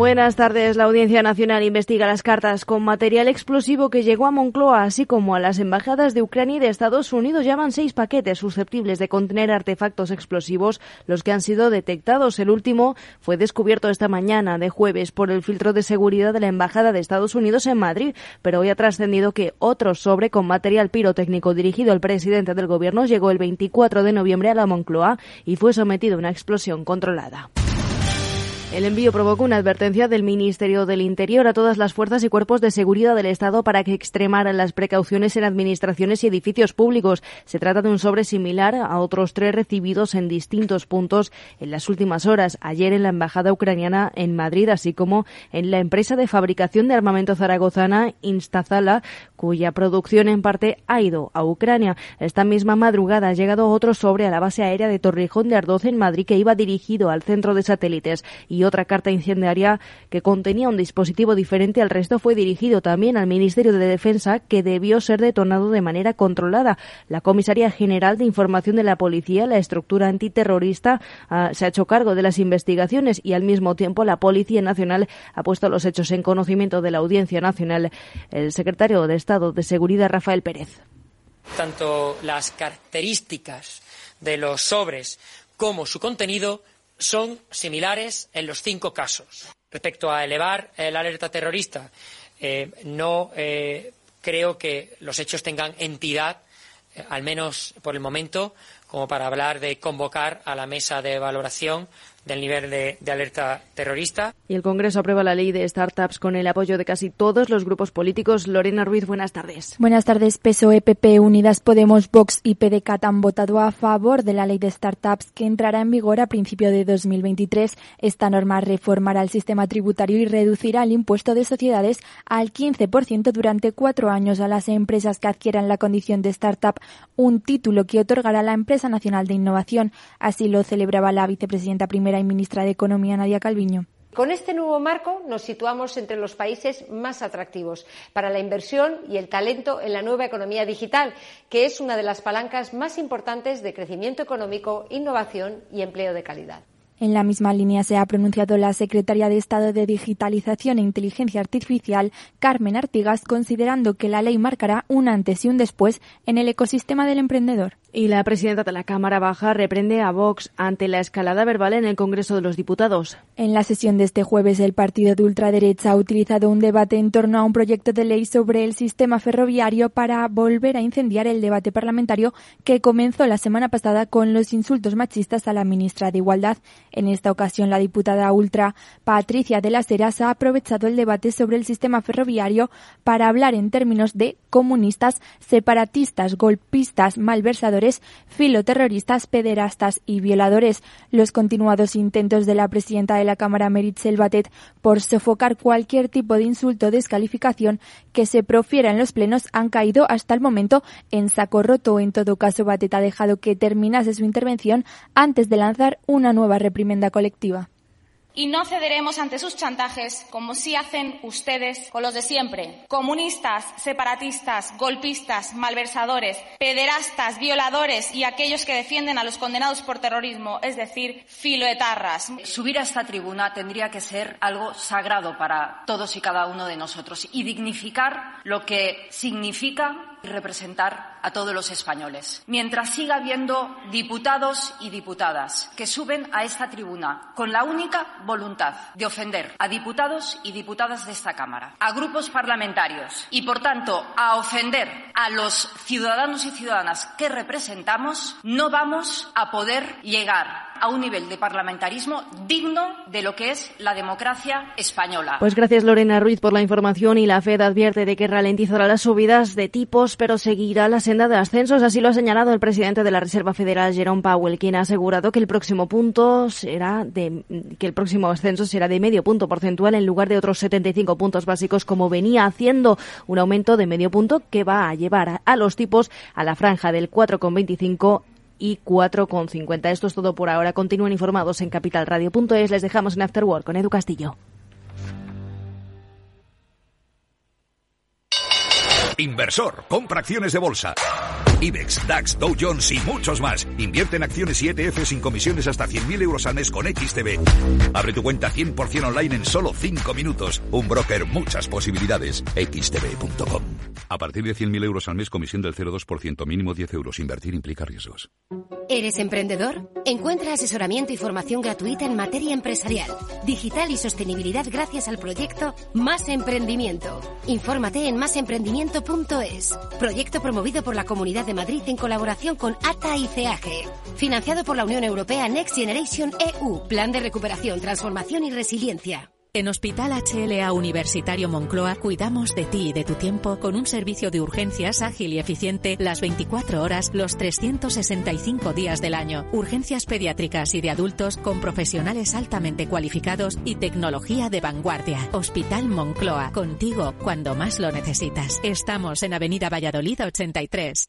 Buenas tardes. La Audiencia Nacional investiga las cartas con material explosivo que llegó a Moncloa, así como a las embajadas de Ucrania y de Estados Unidos. Llaman seis paquetes susceptibles de contener artefactos explosivos, los que han sido detectados. El último fue descubierto esta mañana de jueves por el filtro de seguridad de la Embajada de Estados Unidos en Madrid, pero hoy ha trascendido que otro sobre con material pirotécnico dirigido al presidente del Gobierno llegó el 24 de noviembre a la Moncloa y fue sometido a una explosión controlada. El envío provocó una advertencia del Ministerio del Interior a todas las fuerzas y cuerpos de seguridad del Estado para que extremaran las precauciones en administraciones y edificios públicos. Se trata de un sobre similar a otros tres recibidos en distintos puntos en las últimas horas, ayer en la Embajada Ucraniana en Madrid, así como en la empresa de fabricación de armamento zaragozana Instazala, cuya producción en parte ha ido a Ucrania. Esta misma madrugada ha llegado otro sobre a la base aérea de Torrijón de Ardoz en Madrid que iba dirigido al centro de satélites y otra carta incendiaria que contenía un dispositivo diferente al resto fue dirigido también al Ministerio de Defensa que debió ser detonado de manera controlada. La Comisaría General de Información de la Policía, la estructura antiterrorista, ah, se ha hecho cargo de las investigaciones y al mismo tiempo la Policía Nacional ha puesto los hechos en conocimiento de la Audiencia Nacional. El secretario de de Seguridad, Rafael Pérez. Tanto las características de los sobres como su contenido son similares en los cinco casos. Respecto a elevar la alerta terrorista, eh, no eh, creo que los hechos tengan entidad, eh, al menos por el momento, como para hablar de convocar a la mesa de valoración del nivel de, alerta terrorista. Y el Congreso aprueba la ley de startups con el apoyo de casi todos los grupos políticos. Lorena Ruiz, buenas tardes. Buenas tardes. PSOE, PP, Unidas Podemos, Vox y PDCAT han votado a favor de la ley de startups que entrará en vigor a principio de 2023. Esta norma reformará el sistema tributario y reducirá el impuesto de sociedades al 15% durante cuatro años a las empresas que adquieran la condición de startup, un título que otorgará la Empresa Nacional de Innovación. Así lo celebraba la vicepresidenta primera y ministra de Economía, Nadia Calviño. Con este nuevo marco nos situamos entre los países más atractivos para la inversión y el talento en la nueva economía digital, que es una de las palancas más importantes de crecimiento económico, innovación y empleo de calidad. En la misma línea se ha pronunciado la secretaria de Estado de Digitalización e Inteligencia Artificial, Carmen Artigas, considerando que la ley marcará un antes y un después en el ecosistema del emprendedor. Y la presidenta de la Cámara Baja reprende a Vox ante la escalada verbal en el Congreso de los Diputados. En la sesión de este jueves, el partido de ultraderecha ha utilizado un debate en torno a un proyecto de ley sobre el sistema ferroviario para volver a incendiar el debate parlamentario que comenzó la semana pasada con los insultos machistas a la ministra de Igualdad. En esta ocasión, la diputada ultra Patricia de las Heras ha aprovechado el debate sobre el sistema ferroviario para hablar en términos de comunistas, separatistas, golpistas, malversadores, filoterroristas, pederastas y violadores. Los continuados intentos de la presidenta de la Cámara, Meritxell Batet, por sofocar cualquier tipo de insulto o descalificación que se profiera en los plenos han caído hasta el momento en saco roto. En todo caso, Batet ha dejado que terminase su intervención antes de lanzar una nueva represión colectiva. Y no cederemos ante sus chantajes como sí hacen ustedes con los de siempre. Comunistas, separatistas, golpistas, malversadores, pederastas, violadores y aquellos que defienden a los condenados por terrorismo, es decir, filoetarras. Subir a esta tribuna tendría que ser algo sagrado para todos y cada uno de nosotros y dignificar lo que significa y representar a todos los españoles. Mientras siga habiendo diputados y diputadas que suben a esta tribuna con la única voluntad de ofender a diputados y diputadas de esta Cámara, a grupos parlamentarios y, por tanto, a ofender a los ciudadanos y ciudadanas que representamos, no vamos a poder llegar a un nivel de parlamentarismo digno de lo que es la democracia española. Pues gracias Lorena Ruiz por la información y la FED advierte de que ralentizará las subidas de tipos pero seguirá la senda de ascensos. Así lo ha señalado el presidente de la Reserva Federal, Jerome Powell, quien ha asegurado que el próximo punto será de, que el próximo ascenso será de medio punto porcentual en lugar de otros 75 puntos básicos como venía haciendo un aumento de medio punto que va a llevar a los tipos a la franja del 4,25 y 4,50. Esto es todo por ahora. Continúen informados en capitalradio.es. Les dejamos en afterwork con Edu Castillo. Inversor, compra acciones de bolsa. IBEX, DAX, Dow Jones y muchos más. Invierte en acciones y ETF sin comisiones hasta 100.000 euros al mes con XTB. Abre tu cuenta 100% online en solo 5 minutos. Un broker, muchas posibilidades. XTB.com. A partir de 100.000 euros al mes, comisión del 0,2%, mínimo 10 euros. Invertir implica riesgos. ¿Eres emprendedor? Encuentra asesoramiento y formación gratuita en materia empresarial, digital y sostenibilidad gracias al proyecto Más Emprendimiento. Infórmate en másemprendimiento.es. Proyecto promovido por la Comunidad Madrid en colaboración con ATA y CEAGE. Financiado por la Unión Europea Next Generation EU. Plan de recuperación, transformación y resiliencia. En Hospital HLA Universitario Moncloa cuidamos de ti y de tu tiempo con un servicio de urgencias ágil y eficiente las 24 horas, los 365 días del año. Urgencias pediátricas y de adultos con profesionales altamente cualificados y tecnología de vanguardia. Hospital Moncloa, contigo cuando más lo necesitas. Estamos en Avenida Valladolid 83.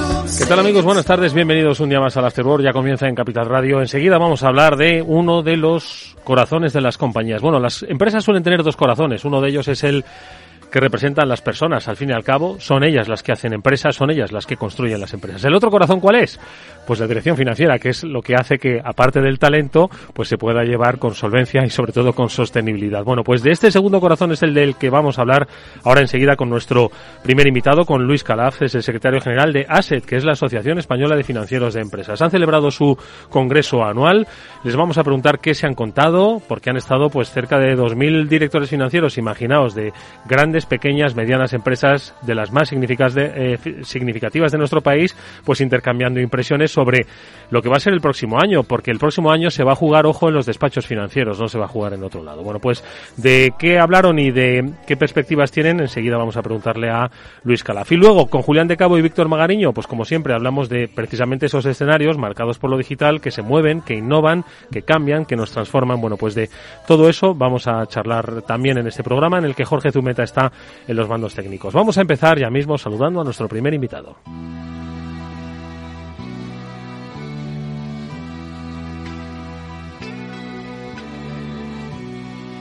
¿Qué tal amigos? Buenas tardes, bienvenidos un día más al After Work, ya comienza en Capital Radio. Enseguida vamos a hablar de uno de los corazones de las compañías. Bueno, las empresas suelen tener dos corazones, uno de ellos es el que representan las personas. Al fin y al cabo, son ellas las que hacen empresas, son ellas las que construyen las empresas. ¿El otro corazón cuál es? Pues la dirección financiera, que es lo que hace que, aparte del talento, pues se pueda llevar con solvencia y sobre todo con sostenibilidad. Bueno, pues de este segundo corazón es el del que vamos a hablar ahora enseguida con nuestro primer invitado, con Luis Calaf, es el secretario general de ASET, que es la Asociación Española de Financieros de Empresas. Han celebrado su congreso anual. Les vamos a preguntar qué se han contado, porque han estado pues cerca de 2.000 directores financieros, imaginaos, de grandes pequeñas, medianas empresas de las más eh, significativas de nuestro país, pues intercambiando impresiones sobre lo que va a ser el próximo año, porque el próximo año se va a jugar, ojo, en los despachos financieros, no se va a jugar en otro lado. Bueno, pues de qué hablaron y de qué perspectivas tienen, enseguida vamos a preguntarle a Luis Calaf. Y luego, con Julián de Cabo y Víctor Magariño, pues como siempre hablamos de precisamente esos escenarios marcados por lo digital, que se mueven, que innovan, que cambian, que nos transforman. Bueno, pues de todo eso vamos a charlar también en este programa en el que Jorge Zumeta está en los mandos técnicos. Vamos a empezar ya mismo saludando a nuestro primer invitado.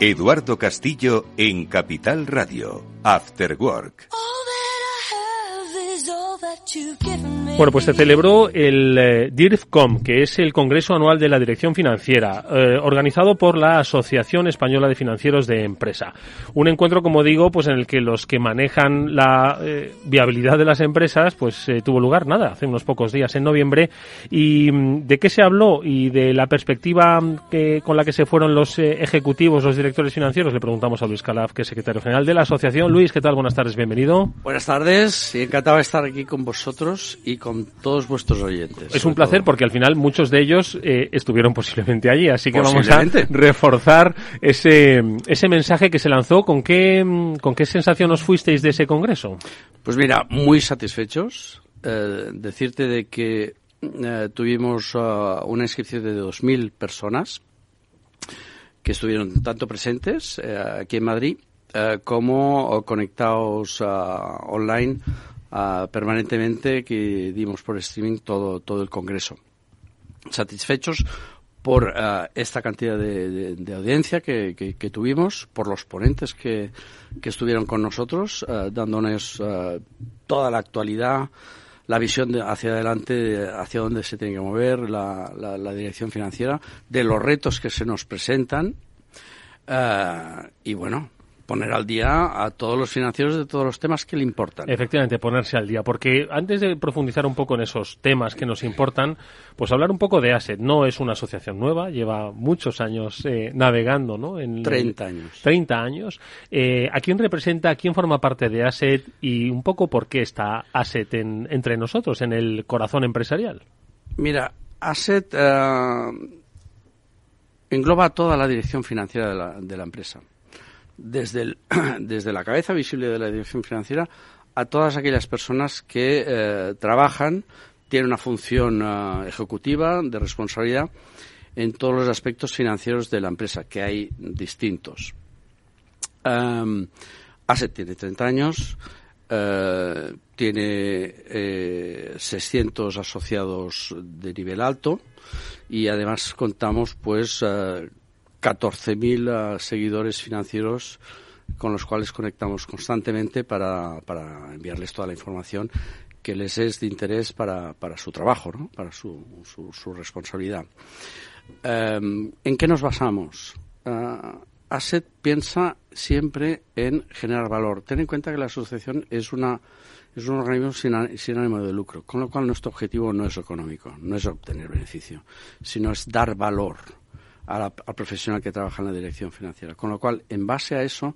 Eduardo Castillo en Capital Radio, After Work. Bueno, pues se celebró el eh, DIRFCOM, que es el Congreso Anual de la Dirección Financiera, eh, organizado por la Asociación Española de Financieros de Empresa. Un encuentro, como digo, pues en el que los que manejan la eh, viabilidad de las empresas, pues tuvo lugar, nada, hace unos pocos días, en noviembre. ¿Y mm, de qué se habló? Y de la perspectiva que, con la que se fueron los ejecutivos, los directores financieros, le preguntamos a Luis Calaf, que es secretario general de la asociación. Luis, ¿qué tal? Buenas tardes, bienvenido. Buenas tardes, encantado de estar aquí con vosotros y con con todos vuestros oyentes. Es un placer porque al final muchos de ellos eh, estuvieron posiblemente allí, así que vamos a reforzar ese, ese mensaje que se lanzó. ¿Con qué, ¿Con qué sensación os fuisteis de ese congreso? Pues mira, muy satisfechos. Eh, decirte de que eh, tuvimos uh, una inscripción de 2.000 personas que estuvieron tanto presentes aquí en Madrid como conectados uh, online permanentemente que dimos por streaming todo, todo el Congreso. Satisfechos por eh, esta cantidad de, audiencia que, que, tuvimos, por los ponentes que, que estuvieron con nosotros, uh, dándonos eh, toda la actualidad, la visión de hacia adelante, hacia dónde se tiene que mover la, la, dirección financiera, de los retos que se nos presentan. y bueno, poner al día a todos los financieros de todos los temas que le importan. Efectivamente, ponerse al día. Porque antes de profundizar un poco en esos temas que nos importan, pues hablar un poco de ASET. No es una asociación nueva, lleva muchos años eh, navegando, ¿no? En 30 años. 30 años. Eh, ¿A quién representa, a quién forma parte de ASET y un poco por qué está ASET entre nosotros, en el corazón empresarial? Mira, ASET eh, engloba toda la dirección financiera de la, de la empresa desde, el, desde la cabeza visible de la dirección financiera a todas aquellas personas que eh, trabajan, tienen una función eh, ejecutiva de responsabilidad en todos los aspectos financieros de la empresa, que hay distintos. Um, Asset tiene 30 años, eh, tiene eh, 600 asociados de nivel alto y además contamos pues 14.000 eh, seguidores financieros con los cuales conectamos constantemente para, para, enviarles toda la información que les es de interés para, para su trabajo, ¿no? para su, su, su responsabilidad. Um, ¿En qué nos basamos? Uh, Asset piensa siempre en generar valor. Ten en cuenta que la asociación es una es un organismo sin, sin, ánimo de lucro, con lo cual nuestro objetivo no es económico, no es obtener beneficio, sino es dar valor a la, al profesional que trabaja en la dirección financiera. Con lo cual, en base a eso,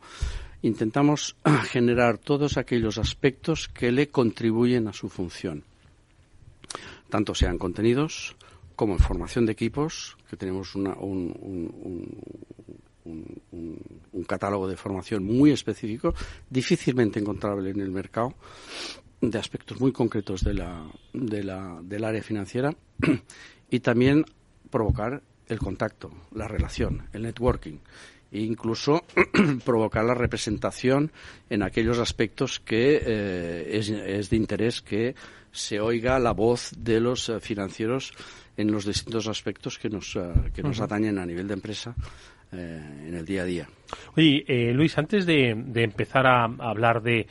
intentamos generar todos aquellos aspectos que le contribuyen a su función, tanto sean contenidos como en formación de equipos, que tenemos una, un, un, un, catálogo de formación muy específico, difícilmente encontrable en el mercado, de aspectos muy concretos del área financiera, y también provocar el contacto, la relación, el networking e incluso provocar la representación en aquellos aspectos que eh, es, es, de interés que se oiga la voz de los uh, financieros en los distintos aspectos que nos, uh, que nos uh -huh. atañen a nivel de empresa eh, en el día a día. Oye, eh, Luis, antes de, de empezar a, a hablar de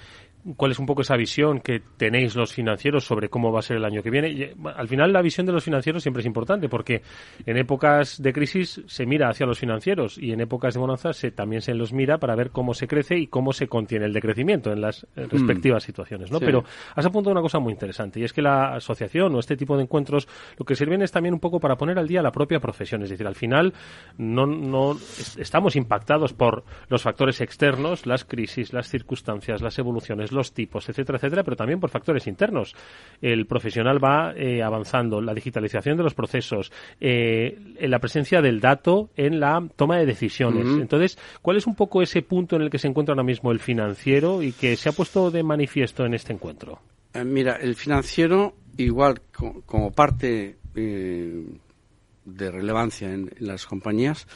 cuál es un poco esa visión que tenéis los financieros sobre cómo va a ser el año que viene. Y, al final, la visión de los financieros siempre es importante porque en épocas de crisis se mira hacia los financieros y en épocas de bonanza se, también se los mira para ver cómo se crece y cómo se contiene el decrecimiento en las respectivas mm. situaciones. ¿no? Sí. Pero has apuntado una cosa muy interesante y es que la asociación o este tipo de encuentros lo que sirven es también un poco para poner al día la propia profesión. Es decir, al final no, no estamos impactados por los factores externos, las crisis, las circunstancias, las evoluciones los tipos, etcétera, etcétera, pero también por factores internos. El profesional va eh, avanzando, la digitalización de los procesos, eh, la presencia del dato en la toma de decisiones. Uh -huh. Entonces, ¿cuál es un poco ese punto en el que se encuentra ahora mismo el financiero y que se ha puesto de manifiesto en este encuentro? Eh, mira, el financiero, igual co como parte de relevancia en, en las compañías,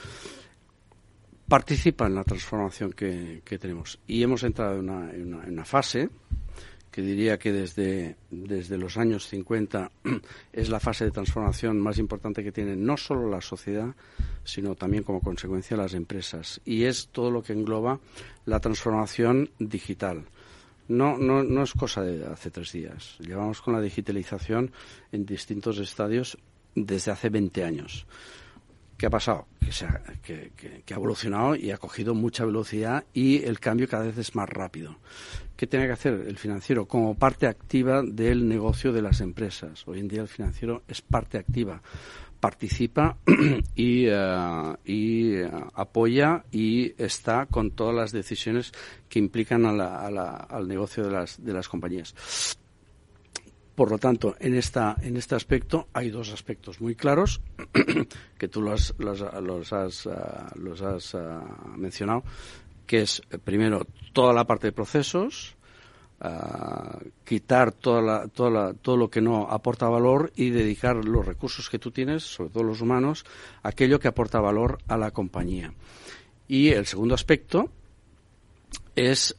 participa en la transformación que, que tenemos. Y hemos entrado en una, en una, en una fase que diría que desde, desde los años 50 es la fase de transformación más importante que tiene no solo la sociedad, sino también como consecuencia las empresas. Y es todo lo que engloba la transformación digital. No, no, no es cosa de hace tres días. Llevamos con la digitalización en distintos estadios desde hace 20 años. ¿Qué ha pasado? Que, se ha, que, ha evolucionado y ha cogido mucha velocidad y el cambio cada vez es más rápido. ¿Qué tiene que hacer el financiero como parte activa del negocio de las empresas? Hoy en día el financiero es parte activa, participa y, y uh, apoya y está con todas las decisiones que implican a la, a la, al negocio de las compañías. Por lo tanto, en, esta, en este aspecto hay dos aspectos muy claros que tú los, los, has, los has uh, mencionado, que es, primero, toda la parte de procesos, uh, quitar toda la, toda la, todo lo que no aporta valor y dedicar los recursos que tú tienes, sobre todo los humanos, a aquello que aporta valor a la compañía. Y el segundo aspecto es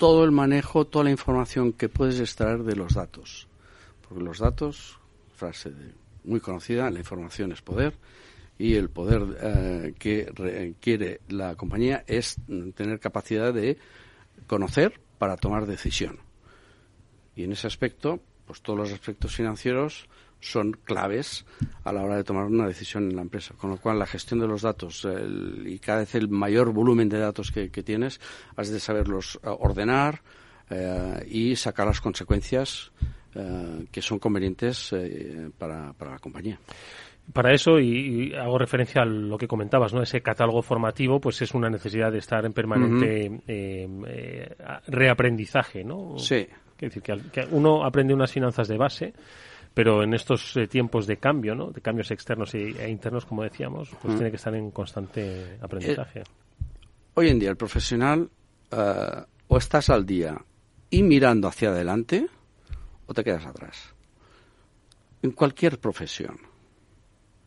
todo el manejo, toda la información que puedes extraer de los datos. Porque los datos, frase muy conocida, la información es poder y el poder eh, que requiere la compañía es tener capacidad de conocer para tomar decisión. Y en ese aspecto, pues todos los aspectos financieros son claves a la hora de tomar una decisión en la empresa. Con lo cual, la gestión de los datos el, y cada vez el mayor volumen de datos que, que tienes, has de saberlos uh, ordenar uh, y sacar las consecuencias uh, que son convenientes eh, para, para la compañía para eso, y, y, hago referencia a lo que comentabas, ¿no? Ese catálogo formativo, pues es una necesidad de estar en permanente uh -huh. eh, eh, reaprendizaje, ¿no? Sí. Es decir, que, que, uno aprende unas finanzas de base, pero en estos eh, tiempos de cambio, ¿no? de cambios externos e, e internos, como decíamos, pues tiene que estar en constante aprendizaje. Eh, hoy en día el profesional uh, o estás al día y mirando hacia adelante o te quedas atrás. En cualquier profesión.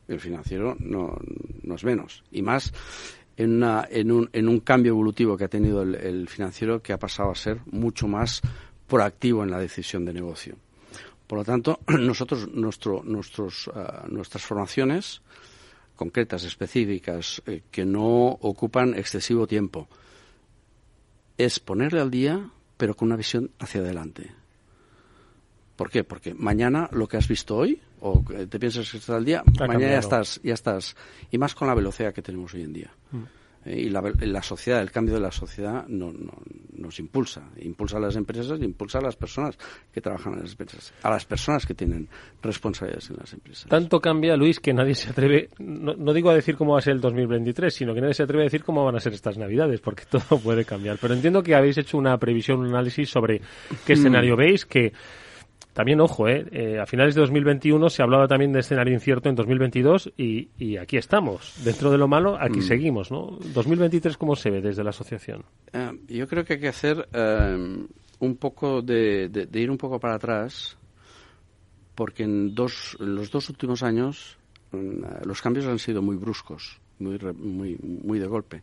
El financiero no, no es menos. Y más en, una, en, un, en un cambio evolutivo que ha tenido el, financiero que ha pasado a ser mucho más proactivo en la decisión de negocio. Por lo tanto, nosotros, nuestro, nuestros, ah, nuestras formaciones concretas, específicas, eh, que no ocupan excesivo tiempo, es ponerle al día, pero con una visión hacia adelante. ¿Por qué? Porque mañana lo que has visto hoy, o te piensas que estás al día, mañana ya estás, ya estás. Y más con la velocidad que tenemos hoy en día. Mm. Eh, y la, sociedad, el cambio de la sociedad no, nos impulsa, impulsa a las empresas, impulsa a las personas que trabajan en las empresas, a las personas que tienen responsabilidades en las empresas. Tanto cambia, Luis, que nadie se atreve, no, digo a decir cómo va a ser el 2023, sino que nadie se atreve a decir cómo van a ser estas Navidades, porque todo puede cambiar. Pero entiendo que habéis hecho una previsión, un análisis sobre qué escenario veis, que también, ojo, eh, eh, a finales de 2021 se hablaba también de escenario incierto en 2022 y, y aquí estamos. Dentro de lo malo, aquí mm. seguimos, ¿no? 2023, ¿cómo se ve desde la asociación? Eh, yo creo que hay que hacer eh, un poco de, de, ir un poco para atrás, porque en, dos, los dos últimos años mm, los cambios han sido muy bruscos, muy, muy, muy de golpe.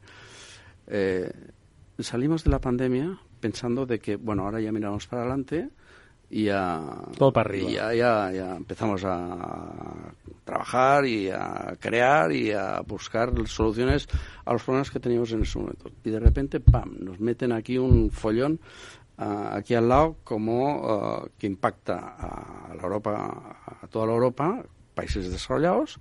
salimos de la pandemia pensando de que, bueno, ahora ya miramos para adelante y ya, Todo para arriba. Y ya, ya, empezamos a trabajar y a crear y a buscar soluciones a los problemas que teníamos en ese momento. Y de repente, ¡pam!, nos meten aquí un follón ah, aquí al lado como ah, que impacta a la Europa, a toda la Europa, países desarrollados,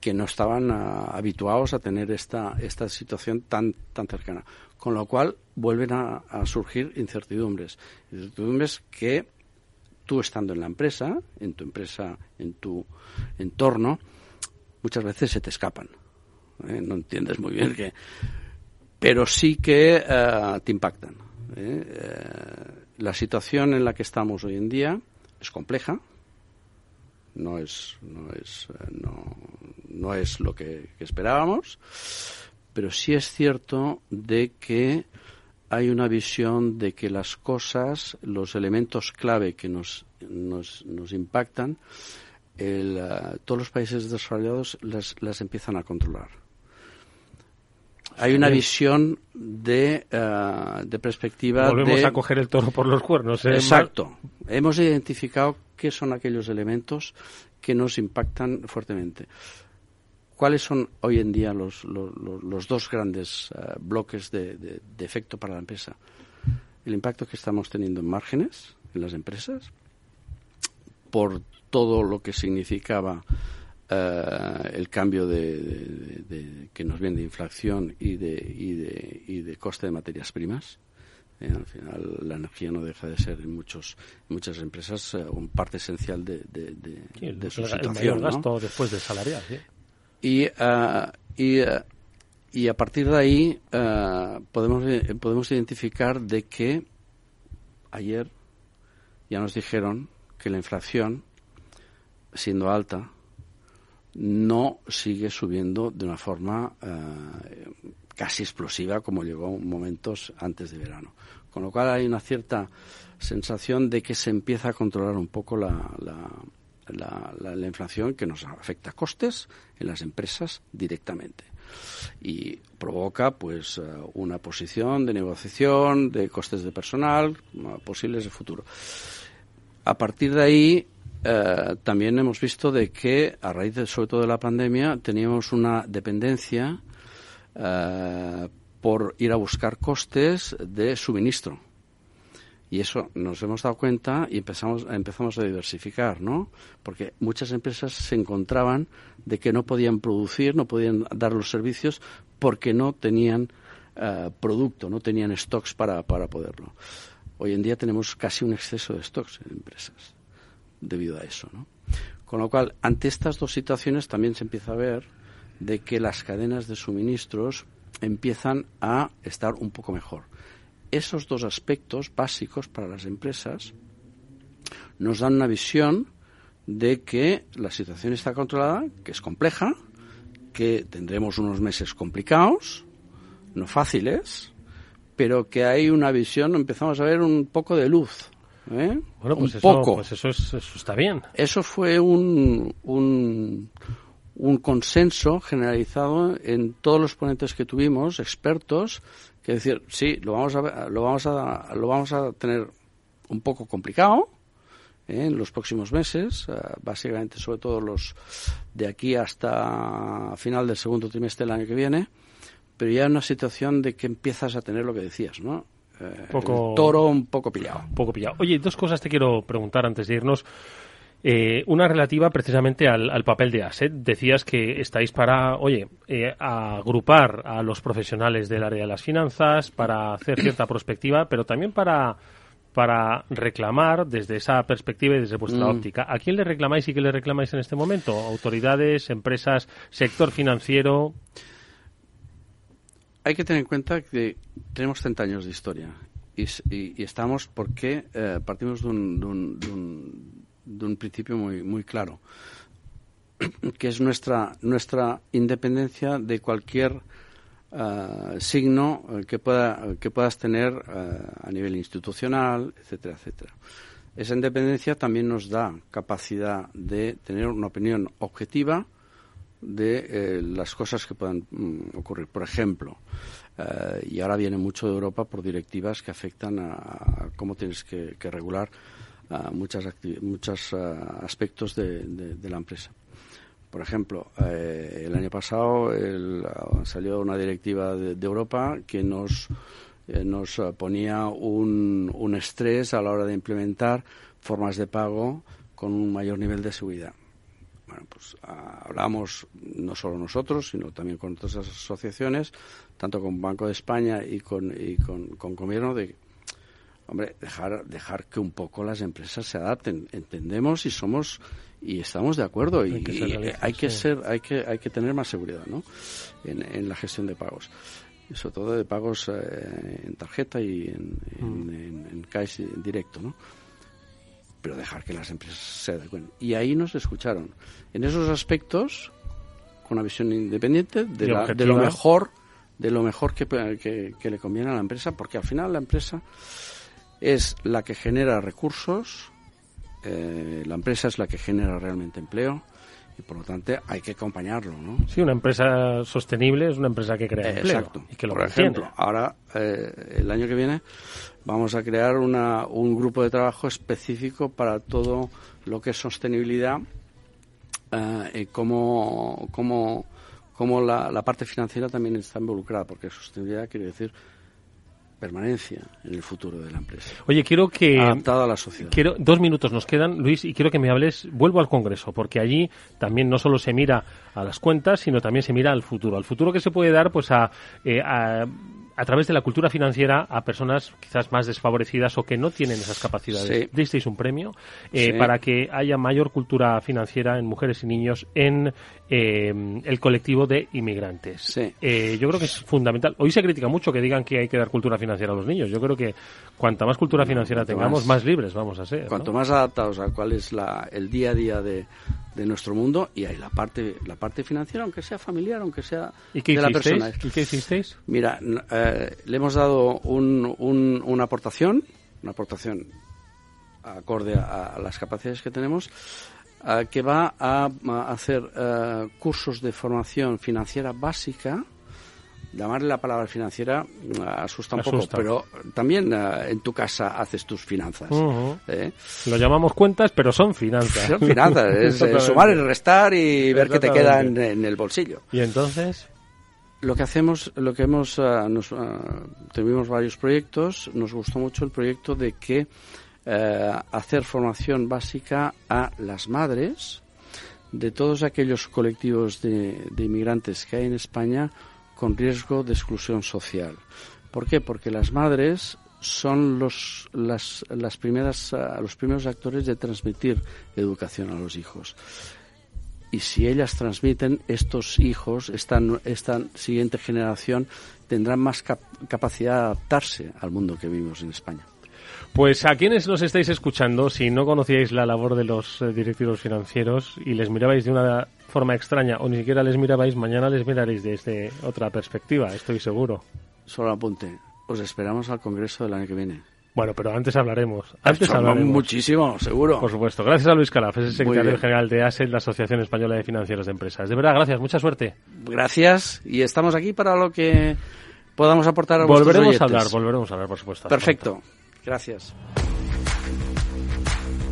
que no estaban ah, habituados a tener esta, esta situación tan, tan cercana. Con lo cual vuelven a, a surgir incertidumbres. Incertidumbres que tú estando en la empresa, en tu empresa, en tu entorno, muchas veces se te escapan. ¿eh? No entiendes muy bien qué. Pero sí que eh, te impactan. ¿eh? la situación en la que estamos hoy en día es compleja. No es, no es, no, no es lo que esperábamos. Pero sí es cierto de que hay una visión de que las cosas, los elementos clave que nos, nos, nos impactan, el, uh, todos los países desarrollados las, las empiezan a controlar. Hay una visión de, uh, de perspectiva. Volvemos de... a coger el toro por los cuernos. ¿eh? Exacto. Hemos identificado qué son aquellos elementos que nos impactan fuertemente. ¿Cuáles son hoy en día los, los, dos grandes eh, bloques de, efecto para la empresa? El impacto que estamos teniendo en márgenes en las empresas, por todo lo que significaba eh, el cambio de, que nos viene de inflación y de, y de, y de coste de materias primas. Eh, al final, la energía no deja de ser en, muchos, muchas empresas un parte esencial de, de, su situación. El gasto después de salarial. Y, uh, y, uh, y, a partir de ahí uh, podemos, podemos identificar de que ayer ya nos dijeron que la inflación, siendo alta, no sigue subiendo de una forma casi explosiva como llegó momentos antes de verano. Con lo cual hay una cierta sensación de que se empieza a controlar un poco la, la, la, inflación que nos afecta a costes en las empresas directamente y provoca pues eh, una posición de negociación de costes de personal posibles de futuro. A partir de ahí eh, también hemos visto de que a raíz de, sobre todo de la pandemia teníamos una dependencia eh, por ir a buscar costes de suministro y eso nos hemos dado cuenta y empezamos, empezamos a diversificar, ¿no? Porque muchas empresas se encontraban de que no podían producir, no podían dar los servicios porque no tenían uh, producto, no tenían stocks para, para poderlo. Hoy en día tenemos casi un exceso de stocks en empresas debido a eso, ¿no? Con lo cual, ante estas dos situaciones también se empieza a ver de que las cadenas de suministros empiezan a estar un poco mejor esos dos aspectos básicos para las empresas nos dan una visión de que la situación está controlada, que es compleja, que tendremos unos meses complicados, no fáciles, pero que hay una visión, empezamos a ver un poco de luz. ¿eh? Bueno, pues, un eso, poco. pues eso, eso, está bien. Eso fue un, un, un consenso generalizado en todos los ponentes que tuvimos, expertos, que decir, sí, lo vamos a, lo vamos a, lo vamos a tener un poco complicado ¿eh? en los próximos meses, eh, básicamente sobre todo los de aquí hasta final del segundo trimestre del año que viene, pero ya en una situación de que empiezas a tener lo que decías, ¿no? Eh, Poco- el toro un poco pillado. Un poco pillado. Oye, dos cosas te quiero preguntar antes de irnos. Eh, una relativa precisamente al, al papel de ASET. Decías que estáis para, oye, eh, agrupar a los profesionales del área de las finanzas, para hacer cierta prospectiva, pero también para, para reclamar desde esa perspectiva y desde vuestra Mm. óptica. ¿A quién le reclamáis y qué le reclamáis en este momento? ¿Autoridades, empresas, sector financiero? Hay que tener en cuenta que tenemos 30 años de historia y, s- y- y estamos porque eh, partimos de un, de un- de un- de un principio muy, muy claro, que es nuestra, nuestra independencia de cualquier eh, signo eh, que, pueda, que puedas tener eh, a nivel institucional, etcétera, etcétera. Esa independencia también nos da capacidad de tener una opinión objetiva de las cosas que puedan mm, ocurrir. Por ejemplo, y ahora viene mucho de Europa por directivas que afectan a, a cómo tienes que, que regular ah, muchas muchos ah, aspectos de, de- la empresa. Por ejemplo, eh, el año pasado el, salió una directiva de, de Europa que nos, eh, nos ponía un, un estrés a la hora de implementar formas de pago con un mayor nivel de seguridad. Bueno, pues hablamos no solo nosotros, sino también con otras asociaciones, tanto con Banco de España y con, y con, con gobierno, de, hombre, dejar, dejar que un poco las empresas se adapten. Entendemos y somos y estamos de acuerdo y Hay que ser realistas, hay que sí. ser, hay que, hay que tener más seguridad, ¿no? En, en la gestión de pagos. Sobre todo de pagos eh, en tarjeta y en, Mm. en, en cash directo, ¿no? pero dejar que las empresas se adecuen. Y ahí nos escucharon. En esos aspectos, con una visión independiente de, la- de lo mejor, de lo mejor que, que- que le conviene a la empresa, porque al final la empresa es la que genera recursos, eh, la empresa es la que genera realmente empleo y por lo tanto hay que acompañarlo, ¿no? Sí, una empresa sostenible es una empresa que crea Eh, empleo Exacto. y que lo Por mantiene. ejemplo, ahora, eh, el año que viene, vamos a crear una, un grupo de trabajo específico para todo lo que es sostenibilidad eh, y cómo, cómo, cómo la, la parte financiera también está involucrada, porque sostenibilidad quiere decir permanencia en el futuro de la empresa. Oye, quiero que... Adaptada a la sociedad. Quiero, dos minutos nos quedan, Luis, y quiero que me hables, vuelvo al Congreso, porque allí también no solo se mira a las cuentas, sino también se mira al futuro. Al futuro que se puede dar, pues, a, eh, a, a través de la cultura financiera a personas quizás más desfavorecidas o que no tienen esas capacidades. Sí. Disteis un premio eh, Sí. para que haya mayor cultura financiera en mujeres y niños en eh, el colectivo de inmigrantes. Sí. Eh, yo creo que es fundamental. Hoy se critica mucho que digan que hay que dar cultura financiera a los niños. Yo creo que cuanta más cultura financiera tengamos, más- más libres vamos a ser. ¿no? Cuanto más adaptados a cuál es la, el día a día de, de nuestro mundo y hay la parte la parte financiera, aunque sea familiar, aunque sea ¿Y qué de la hicisteis? persona. ¿Y qué hicisteis? Mira, eh, le hemos dado un- un- una aportación, una aportación acorde a, a las capacidades que tenemos, eh, que va a, a hacer eh, cursos de formación financiera básica. Llamarle la palabra financiera mm, asusta un Asusta. poco, pero también eh, en tu casa haces tus finanzas. ¿eh? Lo llamamos cuentas, pero son finanzas. Son finanzas, es eh, sumar y restar y ver qué te queda en, el bolsillo. Y entonces, Lo que hacemos, lo que hemos, nos, ah, tuvimos varios proyectos, nos gustó mucho el proyecto de que hacer formación básica a las madres de todos aquellos colectivos de, de inmigrantes que hay en España con riesgo de exclusión social. ¿Por qué? Porque las madres son los, las, las primeras, ah, los primeros actores de transmitir educación a los hijos y si ellas transmiten, estos hijos, esta, esta siguiente generación, tendrán más cap- capacidad de adaptarse al mundo que vivimos en España. Pues a quienes nos estáis escuchando, si no conocíais la labor de los eh, directivos financieros y les mirabais de una forma extraña o ni siquiera les mirabais, mañana les miraréis desde otra perspectiva, estoy seguro. Solo apunte, os esperamos al Congreso del año que viene. Bueno, pero antes hablaremos. Antes hablaremos. Muchísimo, seguro. Por supuesto. Gracias a Luis Calaf, es el secretario general de ASEL, la Asociación Española de Financieros de Empresas. De verdad, gracias, mucha suerte. Gracias, y estamos aquí para lo que podamos aportar a Volveremos a hablar, volveremos a hablar, por supuesto. Perfecto. Gracias.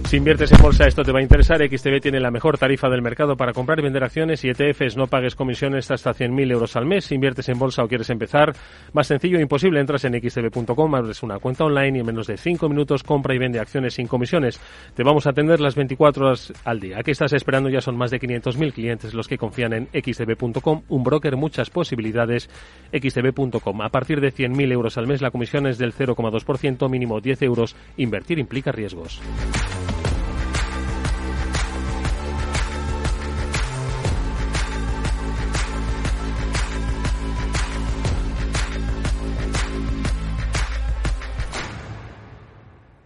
Si inviertes en bolsa, esto te va a interesar. XTB tiene la mejor tarifa del mercado para comprar y vender acciones y ETFs. No pagues comisiones hasta 100.000 euros al mes. Si inviertes en bolsa o quieres empezar, más sencillo e imposible. Entras en xtb.com, abres una cuenta online y en menos de 5 minutos compra y vende acciones sin comisiones. Te vamos a atender las 24 horas al día. ¿Qué estás esperando? Ya son más de 500.000 clientes los que confían en xtb.com. Un broker, muchas posibilidades. xtb.com. A partir de 100.000 euros al mes, la comisión es del 0,2%, mínimo 10 euros. Invertir implica riesgos.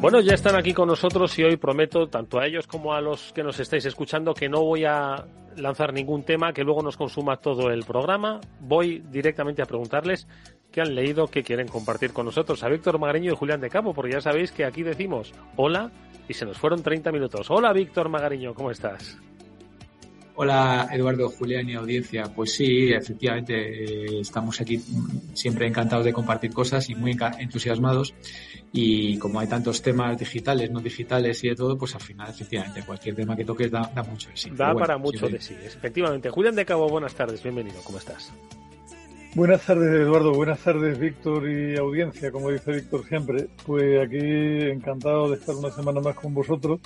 Bueno, ya están aquí con nosotros y hoy prometo, tanto a ellos como a los que nos estáis escuchando, que no voy a lanzar ningún tema que luego nos consuma todo el programa. Voy directamente a preguntarles qué han leído, qué quieren compartir con nosotros. A Víctor Magariño y Julián de Cabo, porque ya sabéis que aquí decimos hola y se nos fueron 30 minutos. Hola Víctor Magariño, ¿cómo estás? Hola Eduardo, Julián y audiencia. Pues sí, efectivamente eh, estamos aquí siempre encantados de compartir cosas y muy entusiasmados. Y como hay tantos temas digitales, no digitales y de todo, pues al final efectivamente cualquier tema que toques da, mucho de sí. Da para mucho de sí, efectivamente. Julián de Cabo, buenas tardes, bienvenido, ¿cómo estás? Buenas tardes Eduardo, buenas tardes Víctor y audiencia, como dice Víctor siempre. Pues aquí encantado de estar una semana más con vosotros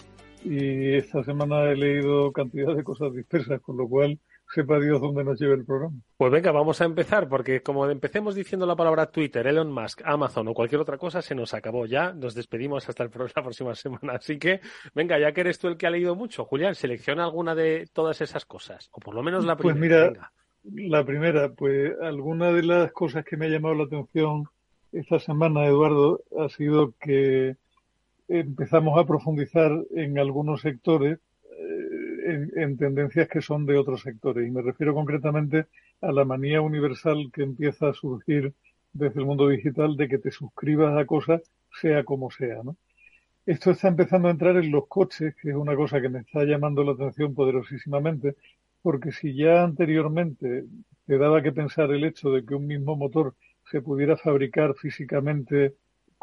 y esta semana he leído cantidad de cosas dispersas, con lo cual sepa Dios dónde nos lleve el programa. Pues venga, vamos a empezar, porque como empecemos diciendo la palabra Twitter, Elon Musk, Amazon o cualquier otra cosa, se nos acabó ya. Nos despedimos hasta el, la próxima semana. Así que, venga, ya que eres tú el que ha leído mucho, Julián, selecciona alguna de todas esas cosas, o por lo menos la pues primera. Pues mira, la primera, pues alguna de las cosas que me ha llamado la atención esta semana, Eduardo, ha sido que empezamos a profundizar en algunos sectores, eh, en, tendencias que son de otros sectores. Y me refiero concretamente a la manía universal que empieza a surgir desde el mundo digital de que te suscribas a cosas sea como sea, ¿no? Esto está empezando a entrar en los coches, que es una cosa que me está llamando la atención poderosísimamente, porque si ya anteriormente te daba que pensar el hecho de que un mismo motor se pudiera fabricar físicamente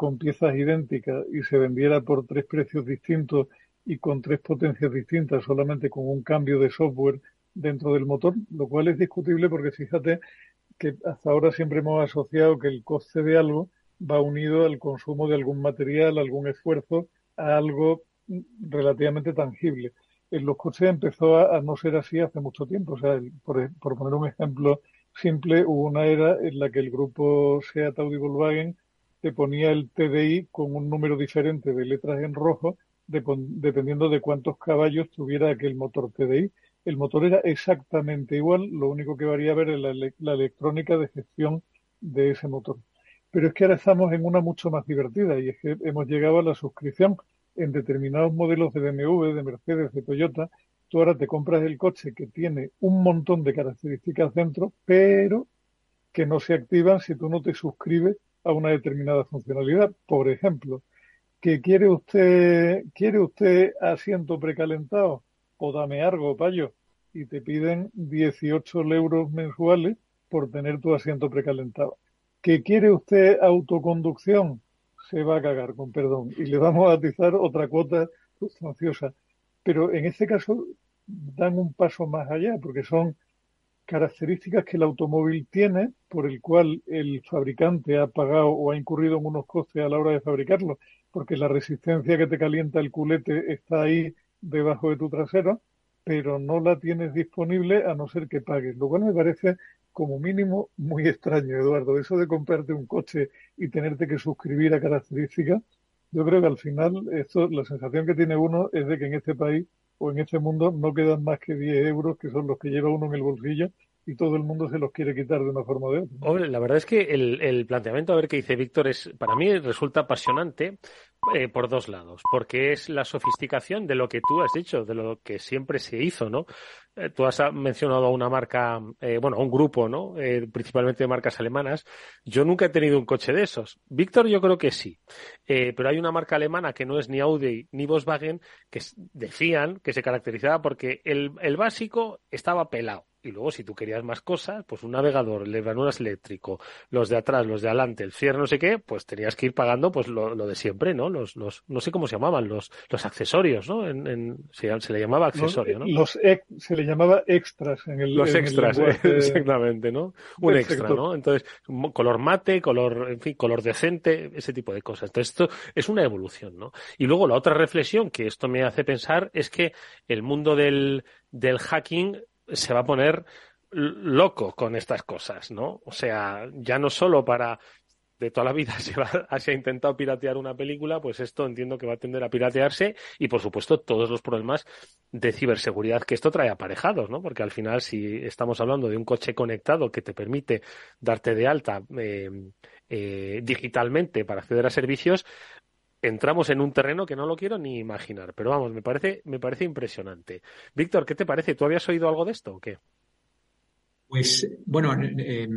con piezas idénticas y se vendiera por tres precios distintos y con tres potencias distintas solamente con un cambio de software dentro del motor, lo cual es discutible porque fíjate que hasta ahora siempre hemos asociado que el coste de algo va unido al consumo de algún material, algún esfuerzo, a algo relativamente tangible. En los coches empezó a, no ser así hace mucho tiempo. O sea, por, por, poner un ejemplo simple, hubo una era en la que el grupo Seat Audi Volkswagen te ponía el TDI con un número diferente de letras en rojo, dependiendo de cuántos caballos tuviera aquel motor TDI. El motor era exactamente igual, lo único que variaba era la, la electrónica de gestión de ese motor. Pero es que ahora estamos en una mucho más divertida y es que hemos llegado a la suscripción en determinados modelos de BMW, de Mercedes, de Toyota. Tú ahora te compras el coche que tiene un montón de características dentro, pero que no se activan si tú no te suscribes a una determinada funcionalidad. Por ejemplo, que quiere usted, quiere usted asiento precalentado o dame algo, payo, y te piden 18 euros mensuales por tener tu asiento precalentado. Que quiere usted autoconducción, se va a cagar, con perdón, y le vamos a atizar otra cuota sustanciosa. Pero en este caso dan un paso más allá, porque son características que el automóvil tiene, por el cual el fabricante ha pagado o ha incurrido en unos costes a la hora de fabricarlo, porque la resistencia que te calienta el culete está ahí debajo de tu trasero, pero no la tienes disponible a no ser que pagues, lo cual me parece como mínimo muy extraño, Eduardo. Eso de comprarte un coche y tenerte que suscribir a características, yo creo que al final esto, la sensación que tiene uno es de que en este país o en este mundo no quedan más que 10 euros, que son los que lleva uno en el bolsillo, y todo el mundo se los quiere quitar de una forma o de otra. Hombre, la verdad es que el, planteamiento, a ver qué dice Víctor, es para mí resulta apasionante eh, por dos lados, porque es la sofisticación de lo que tú has dicho, de lo que siempre se hizo, ¿no? Eh, tú has mencionado a una marca, eh, bueno, a un grupo, ¿no? Eh, principalmente de marcas alemanas. Yo nunca he tenido un coche de esos. Víctor, yo creo que sí. Pero hay una marca alemana que no es ni Audi ni Volkswagen que decían que se caracterizaba porque el, el básico estaba pelado y luego si tú querías más cosas, pues un navegador, el de eléctrico, los de atrás, los de adelante, el cierre, no sé qué, pues tenías que ir pagando pues lo, lo de siempre, ¿no? Los, los, no sé cómo se llamaban, los, los accesorios, ¿no? En, en se, se, le llamaba accesorio, ¿no? Los, se le llamaba extras en el Los en extras, el lenguaje... exactamente, ¿no? Un extra, ¿no? Entonces, color mate, color, en fin, color decente, ese tipo de cosas. Entonces, esto es una evolución, ¿no? Y luego la otra reflexión que esto me hace pensar es que el mundo del, del hacking se va a poner loco con estas cosas, ¿no? O sea, ya no solo para de toda la vida se, va, ha intentado piratear una película, pues esto entiendo que va a tender a piratearse y, por supuesto, todos los problemas de ciberseguridad que esto trae aparejados, ¿no? Porque al final, si estamos hablando de un coche conectado que te permite darte de alta eh, eh, digitalmente para acceder a servicios, entramos en un terreno que no lo quiero ni imaginar. Pero vamos, me parece, me parece impresionante. Víctor, ¿qué te parece? ¿Tú habías oído algo de esto o qué? Pues bueno, eh,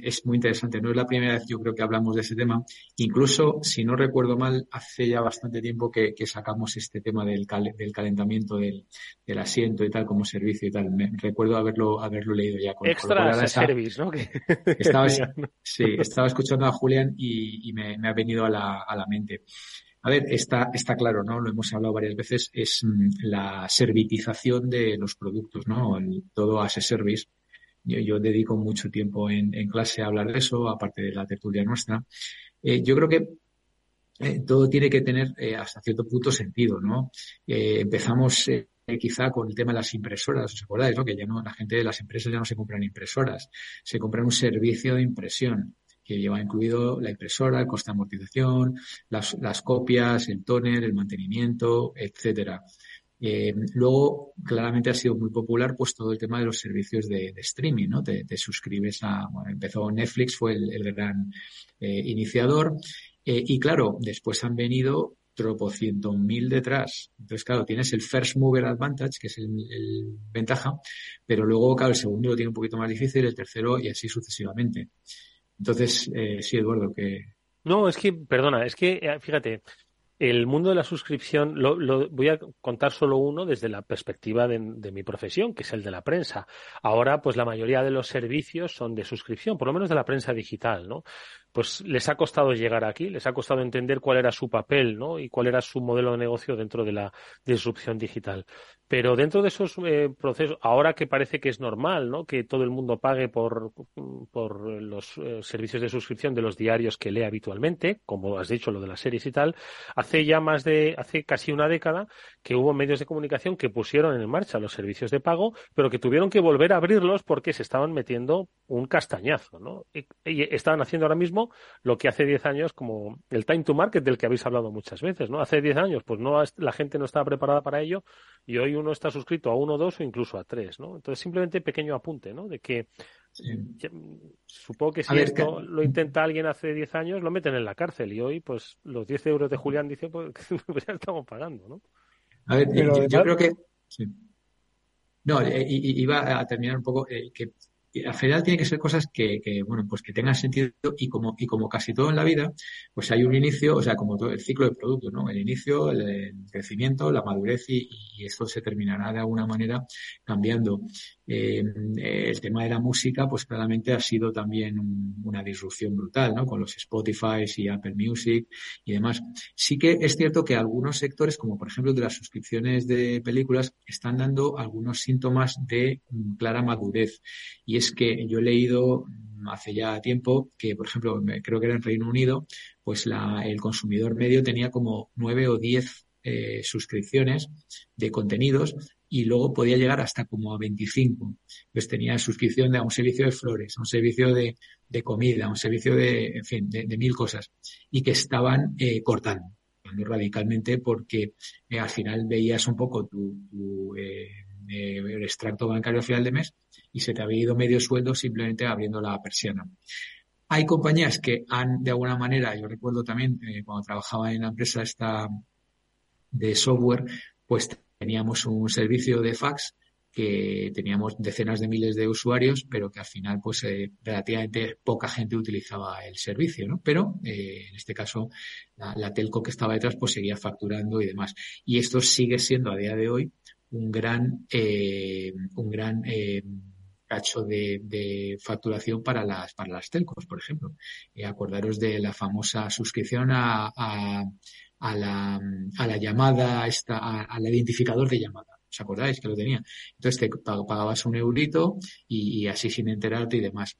es muy interesante. No es la primera vez yo creo que hablamos de ese tema. Incluso, si no recuerdo mal, hace ya bastante tiempo que, que sacamos este tema del, cal, del calentamiento del, del, asiento y tal como servicio y tal. Me, recuerdo haberlo haberlo leído ya. Con, Extra con service, ¿no? estaba, sí, estaba escuchando a Julián y, y me, me, ha venido a la, a la mente. A ver, está, está claro, ¿no? Lo hemos hablado varias veces, es mm, la servitización de los productos, ¿no? El, todo as a service yo, yo dedico mucho tiempo en, en, clase a hablar de eso, aparte de la tertulia nuestra. Eh, yo creo que eh, todo tiene que tener eh, hasta cierto punto sentido, ¿no? Empezamos quizá con el tema de las impresoras, ¿os acordáis, no? Que ya no, la gente de las empresas ya no se compran impresoras, se compran un servicio de impresión que lleva incluido la impresora, el coste de amortización, las, copias, el tóner, el mantenimiento, etcétera. Eh, luego, claramente ha sido muy popular pues todo el tema de los servicios de, streaming, ¿no? Te, suscribes a, bueno, empezó Netflix, fue el, gran eh, iniciador, eh, y claro, después han venido tropocientos mil detrás. Entonces, claro, tienes el first mover advantage, que es el, ventaja, pero luego, claro, el segundo lo tiene un poquito más difícil, el tercero y así sucesivamente. Entonces, eh, sí, Eduardo, que... No, es que, perdona, es que, eh, fíjate, el mundo de la suscripción, lo, lo, voy a contar solo uno desde la perspectiva de, de, mi profesión, que es el de la prensa. Ahora, pues la mayoría de los servicios son de suscripción, por lo menos de la prensa digital, ¿no? Pues les ha costado llegar aquí, les ha costado entender cuál era su papel, ¿no? Y cuál era su modelo de negocio dentro de la disrupción digital. Pero dentro de esos eh, procesos, ahora que parece que es normal, ¿no? Que todo el mundo pague por, por los eh, servicios de suscripción de los diarios que lee habitualmente, como has dicho, lo de las series y tal, hace ya más de, hace casi una década que hubo medios de comunicación que pusieron en marcha los servicios de pago, pero que tuvieron que volver a abrirlos porque se estaban metiendo un castañazo, ¿no? Y, y estaban haciendo ahora mismo lo que hace 10 años como el time to market del que habéis hablado muchas veces, ¿no? Hace 10 años, pues no, la gente no estaba preparada para ello y hoy uno está suscrito a uno, dos o incluso a tres, ¿no? Entonces simplemente pequeño apunte, ¿no? De que sí. ya, supongo que si ver, esto que... lo intenta alguien hace 10 años, lo meten en la cárcel y hoy, pues los 10 euros de Julián dice, pues, pues ya estamos pagando, ¿no? A ver, Pero, yo, yo, creo que... Sí. No, eh, iba a terminar un poco eh, que al final tiene que ser cosas que, bueno, pues que tengan sentido y como, y como casi todo en la vida, pues hay un inicio, o sea, como todo el ciclo de producto, ¿no? El inicio, el, el crecimiento, la madurez y, y, esto se terminará de alguna manera cambiando. Eh, el tema de la música, pues claramente ha sido también un, una disrupción brutal, ¿no? Con los Spotify y Apple Music y demás. Sí que es cierto que algunos sectores, como por ejemplo de las suscripciones de películas, están dando algunos síntomas de um, clara madurez. Y es que yo he leído hace ya tiempo que, por ejemplo, creo que era en Reino Unido, pues la, el consumidor medio tenía como nueve o diez eh, suscripciones de contenidos y luego podía llegar hasta como a 25. Pues tenía suscripción de, a un servicio de flores, a un servicio de, de comida, a un servicio de, en fin, de, de mil cosas y que estaban eh, cortando radicalmente porque eh, al final veías un poco tu, tu eh, el extracto bancario al final de mes y se te había ido medio sueldo simplemente abriendo la persiana. Hay compañías que han, de alguna manera, yo recuerdo también eh, cuando trabajaba en la empresa esta de software, pues teníamos un servicio de fax que teníamos decenas de miles de usuarios, pero que al final, pues, eh, relativamente poca gente utilizaba el servicio, ¿no? Pero, eh, en este caso, la, telco que estaba detrás, pues, seguía facturando y demás. Y esto sigue siendo a día de hoy un gran, eh, un gran, cacho de, facturación para las, para las telcos, por ejemplo. acordaros de la famosa suscripción a, a, la, a la llamada, esta, al identificador de llamada ¿Os acordáis que lo tenía? Entonces te pagabas un eurito y, así sin enterarte y demás.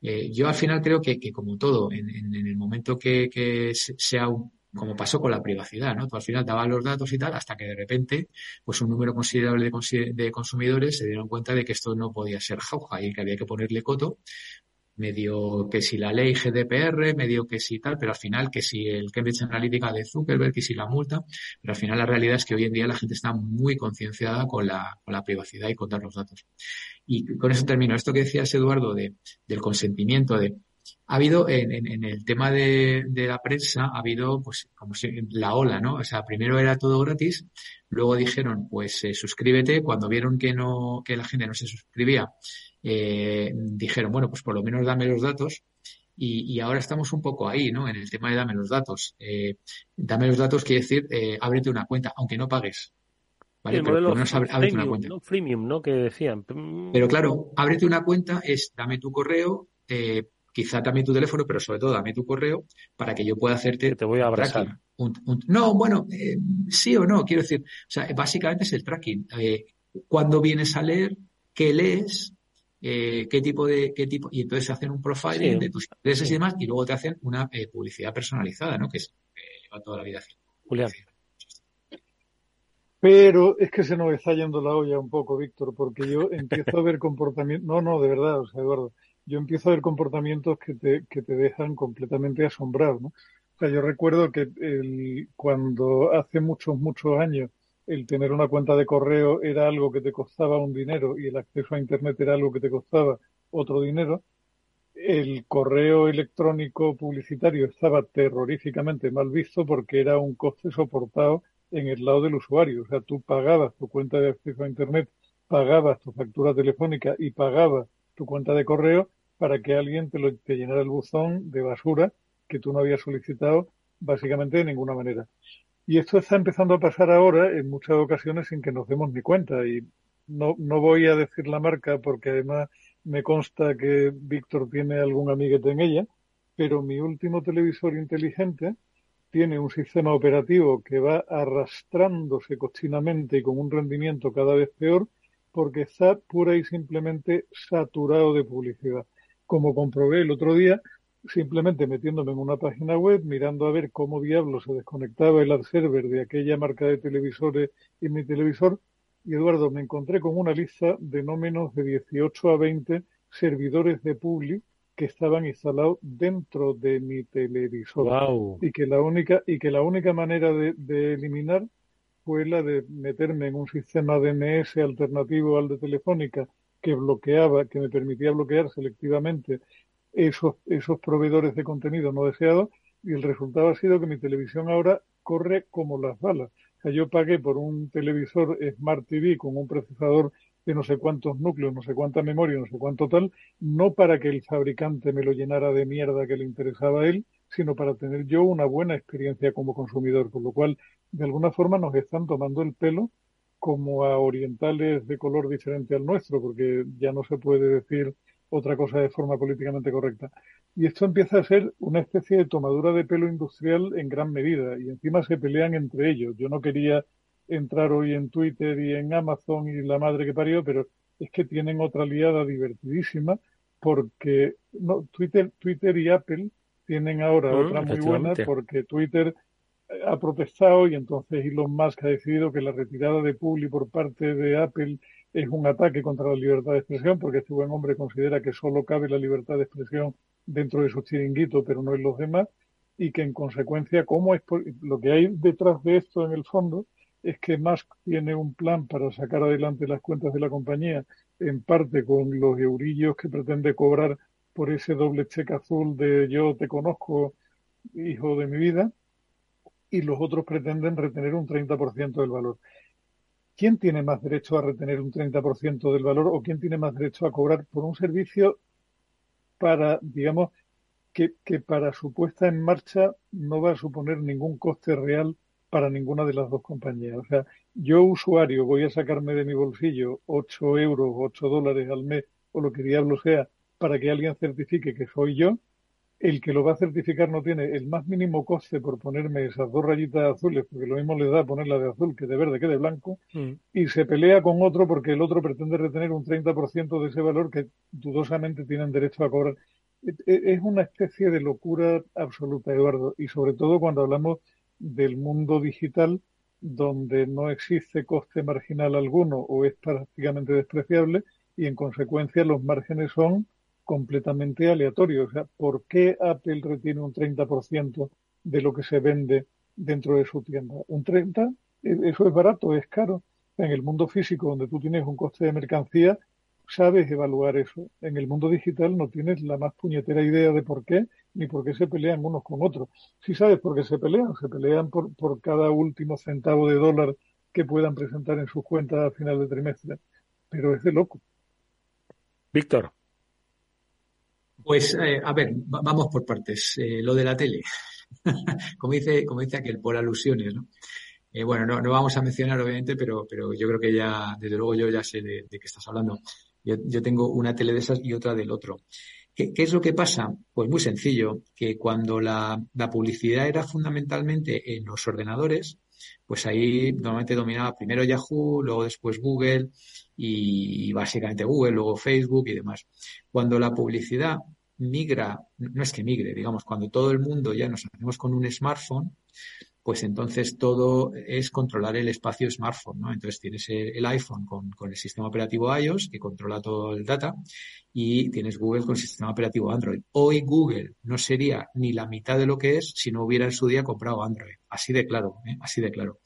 Eh, yo al final creo que, como todo, en, el momento que, sea como pasó con la privacidad, ¿no? Tú al final dabas los datos y tal, hasta que de repente, pues un número considerable de, de, consumidores se dieron cuenta de que esto no podía ser jauja y que había que ponerle coto medio que si la ley GDPR, medio que si tal, pero al final que si el Cambridge Analytica de Zuckerberg, que si la multa, pero al final la realidad es que hoy en día la gente está muy concienciada con la, con la privacidad y con dar los datos. Y con eso termino. Esto que decías, Eduardo, de, del consentimiento, de ha habido en, en, el tema de, de, la prensa, ha habido pues como si, la ola, ¿no? O sea, primero era todo gratis, luego dijeron, pues eh, suscríbete, cuando vieron que no, que la gente no se suscribía, eh, dijeron, bueno, pues por lo menos dame los datos. Y, ahora estamos un poco ahí, ¿no? En el tema de dame los datos. Eh, dame los datos quiere decir, eh, ábrete una cuenta, aunque no pagues. ¿Vale? Pero por lo menos ábrete una cuenta. ¿no? Freemium, ¿no? Que decían. Pero claro, ábrete una cuenta es dame tu correo, eh, quizá también tu teléfono, pero sobre todo dame tu correo para que yo pueda hacerte. te voy a abrazar. no, bueno, eh, sí o no, quiero decir, o sea, básicamente es el tracking. Eh, cuando vienes a leer, qué lees, eh, qué tipo de, qué tipo, y entonces hacen un profiling de tus intereses y demás, y luego te hacen una eh, publicidad personalizada, ¿no? Que es, eh, lleva toda la vida haciendo. Julián. Pero es que se nos está yendo la olla un poco, Víctor, porque yo empiezo a ver comportamientos, no, no, de verdad, o sea, Eduardo, yo empiezo a ver comportamientos que te, que te dejan completamente asombrado, ¿no? O sea, yo recuerdo que el, cuando hace muchos, muchos años el tener una cuenta de correo era algo que te costaba un dinero y el acceso a Internet era algo que te costaba otro dinero, el correo electrónico publicitario estaba terroríficamente mal visto porque era un coste soportado en el lado del usuario. O sea, tú pagabas tu cuenta de acceso a Internet, pagabas tu factura telefónica y pagabas tu cuenta de correo para que alguien te, lo, te llenara el buzón de basura que tú no habías solicitado básicamente de ninguna manera. Y esto está empezando a pasar ahora en muchas ocasiones sin que nos demos ni cuenta. Y no, no voy a decir la marca porque además me consta que Víctor tiene algún amiguete en ella, pero mi último televisor inteligente tiene un sistema operativo que va arrastrándose cochinamente y con un rendimiento cada vez peor porque está pura y simplemente saturado de publicidad. Como comprobé el otro día, simplemente metiéndome en una página web, mirando a ver cómo diablo se desconectaba el ad server de aquella marca de televisores y mi televisor. Y Eduardo, me encontré con una lista de no menos de 18 a 20 servidores de Publi que estaban instalados dentro de mi televisor. Y que la única, y que la única manera de, de eliminar fue la de meterme en un sistema DNS alternativo al de Telefónica que bloqueaba, que me permitía bloquear selectivamente esos, esos proveedores de contenido no deseados y el resultado ha sido que mi televisión ahora corre como las balas. O sea, yo pagué por un televisor Smart TV con un procesador de no sé cuántos núcleos, no sé cuánta memoria, no sé cuánto tal, no para que el fabricante me lo llenara de mierda que le interesaba a él, sino para tener yo una buena experiencia como consumidor, por lo cual de alguna forma nos están tomando el pelo como a orientales de color diferente al nuestro, porque ya no se puede decir otra cosa de forma políticamente correcta. Y esto empieza a ser una especie de tomadura de pelo industrial en gran medida y encima se pelean entre ellos. Yo no quería entrar hoy en Twitter y en Amazon y la madre que parió, pero es que tienen otra aliada divertidísima porque no, Twitter, Twitter y Apple tienen ahora otra muy buena porque Twitter ha protestado y entonces Elon Musk ha decidido que la retirada de Publi por parte de Apple es un ataque contra la libertad de expresión, porque este buen hombre considera que solo cabe la libertad de expresión dentro de su chiringuito, pero no en los demás, y que en consecuencia, ¿cómo es lo que hay detrás de esto en el fondo? es que Musk tiene un plan para sacar adelante las cuentas de la compañía, en parte con los eurillos que pretende cobrar por ese doble cheque azul de yo te conozco, hijo de mi vida, y los otros pretenden retener un 30% del valor. ¿Quién tiene más derecho a retener un 30% del valor o quién tiene más derecho a cobrar por un servicio para, digamos, que, para su puesta en marcha no va a suponer ningún coste real para ninguna de las dos compañías. O sea, yo usuario voy a sacarme de mi bolsillo 8 euros, 8 dólares al mes o lo que diablo sea para que alguien certifique que soy yo. El que lo va a certificar no tiene el más mínimo coste por ponerme esas dos rayitas azules, porque lo mismo le da ponerla de azul que de verde que de blanco, mm. y se pelea con otro porque el otro pretende retener un 30% de ese valor que dudosamente tienen derecho a cobrar. E, e, es una especie de locura absoluta, Eduardo, y sobre todo cuando hablamos del mundo digital donde no existe coste marginal alguno o es prácticamente despreciable y en consecuencia los márgenes son completamente aleatorios. O sea, ¿por qué Apple retiene un 30% de lo que se vende dentro de su tienda? ¿Un 30%? E, eso es barato, es caro. En el mundo físico, donde tú tienes un coste de mercancía, sabes evaluar eso. En el mundo digital no tienes la más puñetera idea de por qué ni por qué se pelean unos con otros. Si sabes por qué se pelean, se pelean por, por cada último centavo de dólar que puedan presentar en sus cuentas a final de trimestre. Pero es de loco. Víctor. Pues, eh, a ver, vamos por partes. Eh, lo de la tele. como dice, como dice aquel, por alusiones, ¿no? Eh, bueno, no, no vamos a mencionar, obviamente, pero, pero yo creo que ya, desde luego, yo ya sé de, de qué estás hablando. Yo, yo, tengo una tele de esas y otra del otro. ¿Qué, es lo que pasa? Pues muy sencillo, que cuando la, publicidad era fundamentalmente en los ordenadores, pues ahí normalmente dominaba primero Yahoo, luego después Google y, básicamente Google, luego Facebook y demás. Cuando la publicidad migra, no es que migre, digamos, cuando todo el mundo ya nos hacemos con un smartphone, pues entonces todo es controlar el espacio smartphone, ¿no? Entonces tienes el iPhone con, el sistema operativo iOS que controla todo el data y tienes Google con el sistema operativo Android. Hoy Google no sería ni la mitad de lo que es si no hubiera en su día comprado Android. Así de claro, ¿eh? así de claro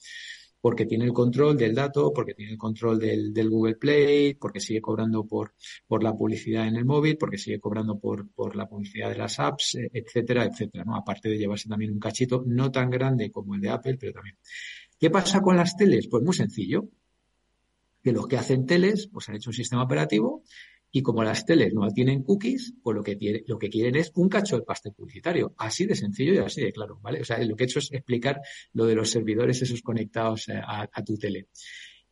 porque tiene el control del dato, porque tiene el control del, Google Play, porque sigue cobrando por, por la publicidad en el móvil, porque sigue cobrando por, por la publicidad de las apps, eh, etcétera, etcétera, ¿no? Aparte de llevarse también un cachito no tan grande como el de Apple, pero también. ¿Qué pasa con las teles? Pues muy sencillo. Que los que hacen teles, pues han hecho un sistema operativo y como las teles no tienen cookies, pues lo que, lo que quieren es un cacho de pastel publicitario. Así de sencillo y así de claro, ¿vale? O sea, lo que he hecho es explicar lo de los servidores esos conectados eh, a, tu tele.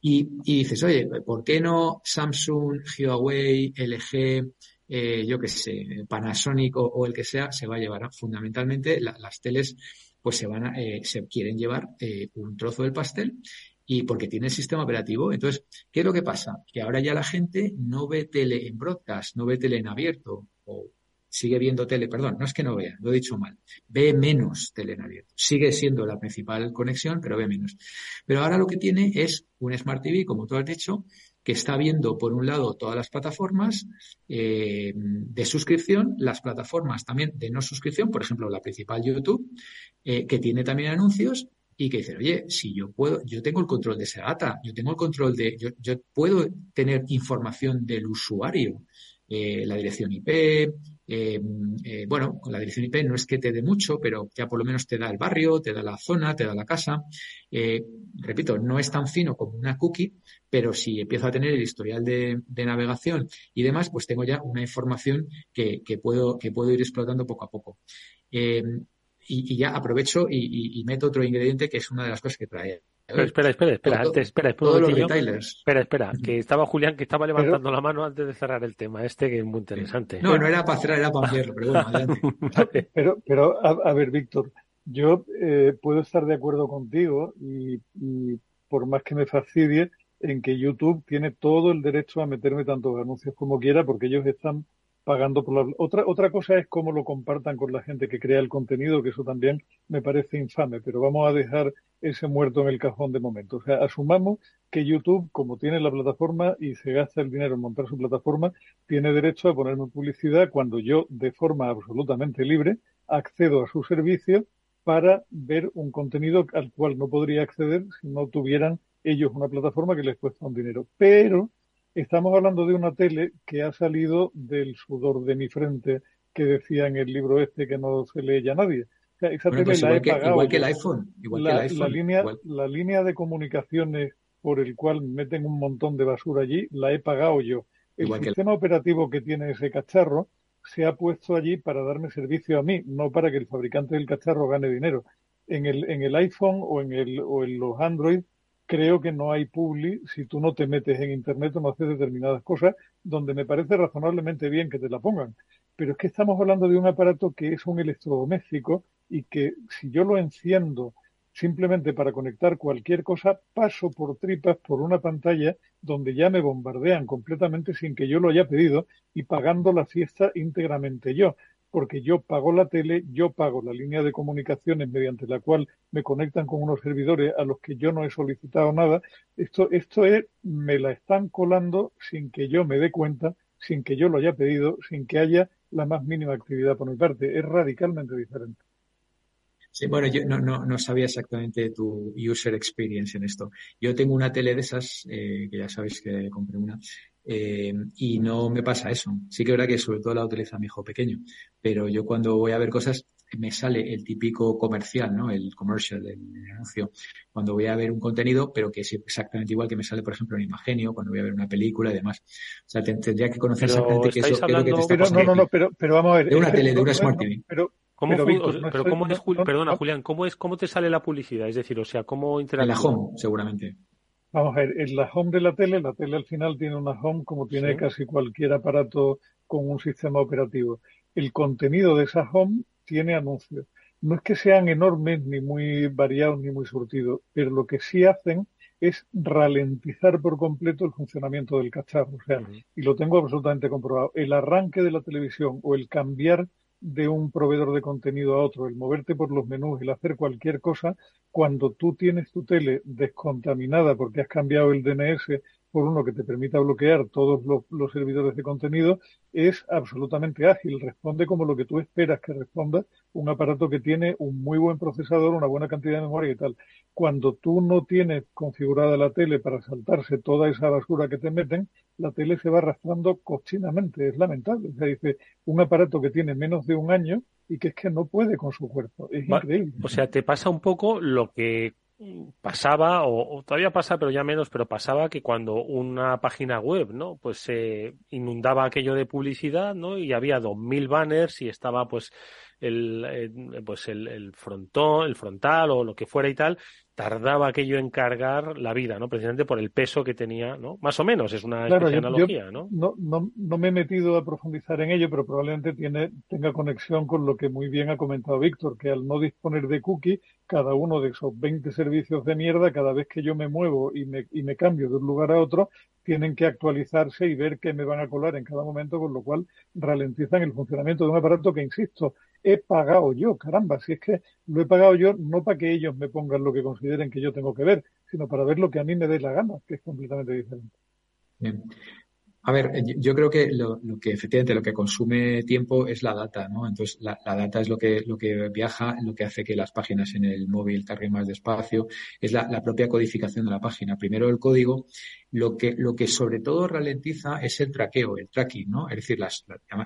Y, dices, oye, ¿por qué no Samsung, Huawei, LG, eh, yo qué sé, Panasonic o, el que sea, se va a llevar fundamentalmente las teles pues se van a, eh, se quieren llevar un trozo del pastel y porque tiene el sistema operativo. Entonces, ¿qué es lo que pasa? Que ahora ya la gente no ve tele en broadcast, no ve tele en abierto, o sigue viendo tele, perdón, no es que no vea, lo he dicho mal, ve menos tele en abierto. Sigue siendo la principal conexión, pero ve menos. Pero ahora lo que tiene es un Smart TV, como tú has dicho, que está viendo, por un lado, todas las plataformas eh, de suscripción, las plataformas también de no suscripción, por ejemplo, la principal YouTube, eh, que tiene también anuncios, y que dicen, oye, si yo puedo, yo tengo el control de esa data, yo tengo el control de, yo, yo puedo tener información del usuario, eh, la dirección IP, eh, eh, bueno, con la dirección IP no es que te dé mucho, pero ya por lo menos te da el barrio, te da la zona, te da la casa. repito, no es tan fino como una cookie, pero si empiezo a tener el historial de, navegación y demás, pues tengo ya una información que, que, puedo, que puedo ir explotando poco a poco y, ya aprovecho y, meto otro ingrediente que es una de las cosas que trae. espera, espera, espera, antes, espera, Espera, espera, que estaba Julián que estaba levantando la mano antes de cerrar el tema este que es muy interesante. No, no era para cerrar, era para ampliarlo, pero bueno, adelante. pero, pero a, ver, Víctor, yo eh, puedo estar de acuerdo contigo y, y por más que me fastidie en que YouTube tiene todo el derecho a meterme tantos anuncios como quiera porque ellos están pagando por la... Otra, otra cosa es cómo lo compartan con la gente que crea el contenido, que eso también me parece infame, pero vamos a dejar ese muerto en el cajón de momento. O sea, asumamos que YouTube, como tiene la plataforma y se gasta el dinero en montar su plataforma, tiene derecho a ponerme publicidad cuando yo, de forma absolutamente libre, accedo a su servicio para ver un contenido al cual no podría acceder si no tuvieran ellos una plataforma que les cuesta un dinero. Pero estamos hablando de una tele que ha salido del sudor de mi frente que decía en el libro este que no se lee ya nadie. esa tele pues la he pagado. Igual que el iPhone. Igual la, que el iPhone, la línea, igual. la línea de comunicaciones por el cual meten un montón de basura allí, la he pagado yo. El Igual que el- sistema operativo que tiene ese cacharro se ha puesto allí para darme servicio a mí, no para que el fabricante del cacharro gane dinero. En el, en el iPhone o en, el, o en los Android creo que no hay publi si tú no te metes en Internet o no haces determinadas cosas donde me parece razonablemente bien que te la pongan. Pero es que estamos hablando de un aparato que es un electrodoméstico y que si yo lo enciendo simplemente para conectar cualquier cosa, paso por tripas por una pantalla donde ya me bombardean completamente sin que yo lo haya pedido y pagando la fiesta íntegramente yo, porque yo pago la tele, yo pago la línea de comunicaciones mediante la cual me conectan con unos servidores a los que yo no he solicitado nada. Esto, esto es, me la están colando sin que yo me dé cuenta, sin que yo lo haya pedido, sin que haya la más mínima actividad por mi parte. Es radicalmente diferente. Sí, bueno, yo no, no, no sabía exactamente tu user experience en esto. Yo tengo una tele de esas, eh, que ya sabéis que compré una, eh, y no me pasa eso. Sí que es verdad que sobre todo la utiliza mi hijo pequeño, pero yo cuando voy a ver cosas me sale el típico comercial, ¿no? El commercial, el, anuncio, cuando voy a ver un contenido, pero que es exactamente igual que me sale, por ejemplo, en Imagenio, cuando voy a ver una película y demás. O sea, te- tendría que conocer Pero exactamente qué es, lo, que te está Pero no, no, no, pero, pero vamos a ver. De una tele, de una no- Smart no, TV. Pero, ¿Cómo, pero, Víctor, no pero cómo es, Jul- perdona, no- Julián, ¿cómo es, cómo te sale la publicidad? Es decir, o sea, ¿cómo En interactúa? la home, seguramente. Vamos a ver, en la home de la tele, la tele al final tiene una home como tiene Sí. casi cualquier aparato con un sistema operativo. El contenido de esa home tiene anuncios. No es que sean enormes, ni muy variados, ni muy surtidos, pero lo que sí hacen es ralentizar por completo el funcionamiento del cacharro. O sea, y lo tengo absolutamente comprobado. El arranque de la televisión o el cambiar de un proveedor de contenido a otro, el moverte por los menús, el hacer cualquier cosa, cuando tú tienes tu tele descontaminada porque has cambiado el DNS por uno que te permita bloquear todos los, los servidores de contenido, es absolutamente ágil, responde como lo que tú esperas que responda un aparato que tiene un muy buen procesador, una buena cantidad de memoria y tal. Cuando tú no tienes configurada la tele para saltarse toda esa basura que te meten, la tele se va arrastrando cochinamente, es lamentable. O sea, dice, un aparato que tiene menos de un año y que es que no puede con su cuerpo. Es Va- increíble. O sea, te pasa un poco lo que pasaba, o, o todavía pasa, pero ya menos, pero pasaba que cuando una página web, ¿no? Pues se inundaba aquello de publicidad, ¿no? Y había dos mil banners y estaba pues el, eh, pues el, el frontón, el frontal o lo que fuera y tal, tardaba aquello en cargar la vida, ¿no? Precisamente por el peso que tenía, ¿no? Más o menos, es una Claro, yo- analogía, yo ¿no? no, no, no me he metido a profundizar en ello, pero probablemente tiene, tenga conexión con lo que muy bien ha comentado Víctor, que al no disponer de cookie, cada uno de esos 20 servicios de mierda, cada vez que yo me muevo y me, y me cambio de un lugar a otro, tienen que actualizarse y ver qué me van a colar en cada momento, con lo cual ralentizan el funcionamiento de un aparato que, insisto, he pagado yo, caramba, si es que lo he pagado yo no para que ellos me pongan lo que consideren que yo tengo que ver, sino para ver lo que a mí me dé la gana, que es completamente diferente. Bien. A ver, yo- creo que lo, lo que efectivamente lo que consume tiempo es la data, ¿no? Entonces, la, data es lo que, lo que viaja, lo que hace que las páginas en el móvil carguen más despacio, es la, propia codificación de la página. Primero el código, lo que, lo que sobre todo ralentiza es el traqueo, el tracking, ¿no? Es decir, las,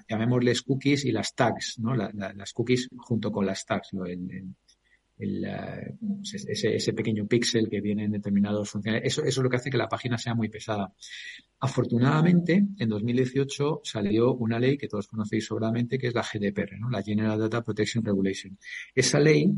llamémosles cookies y las tags, ¿no? La- la- las cookies junto con las tags, ¿no? El- el, ese, ese pequeño píxel que viene en determinados funciones. Eso, eso es lo que hace que la página sea muy pesada. Afortunadamente, en 2018 salió una ley que todos conocéis sobradamente, que es la GDPR, ¿no? la General Data Protection Regulation. Esa ley,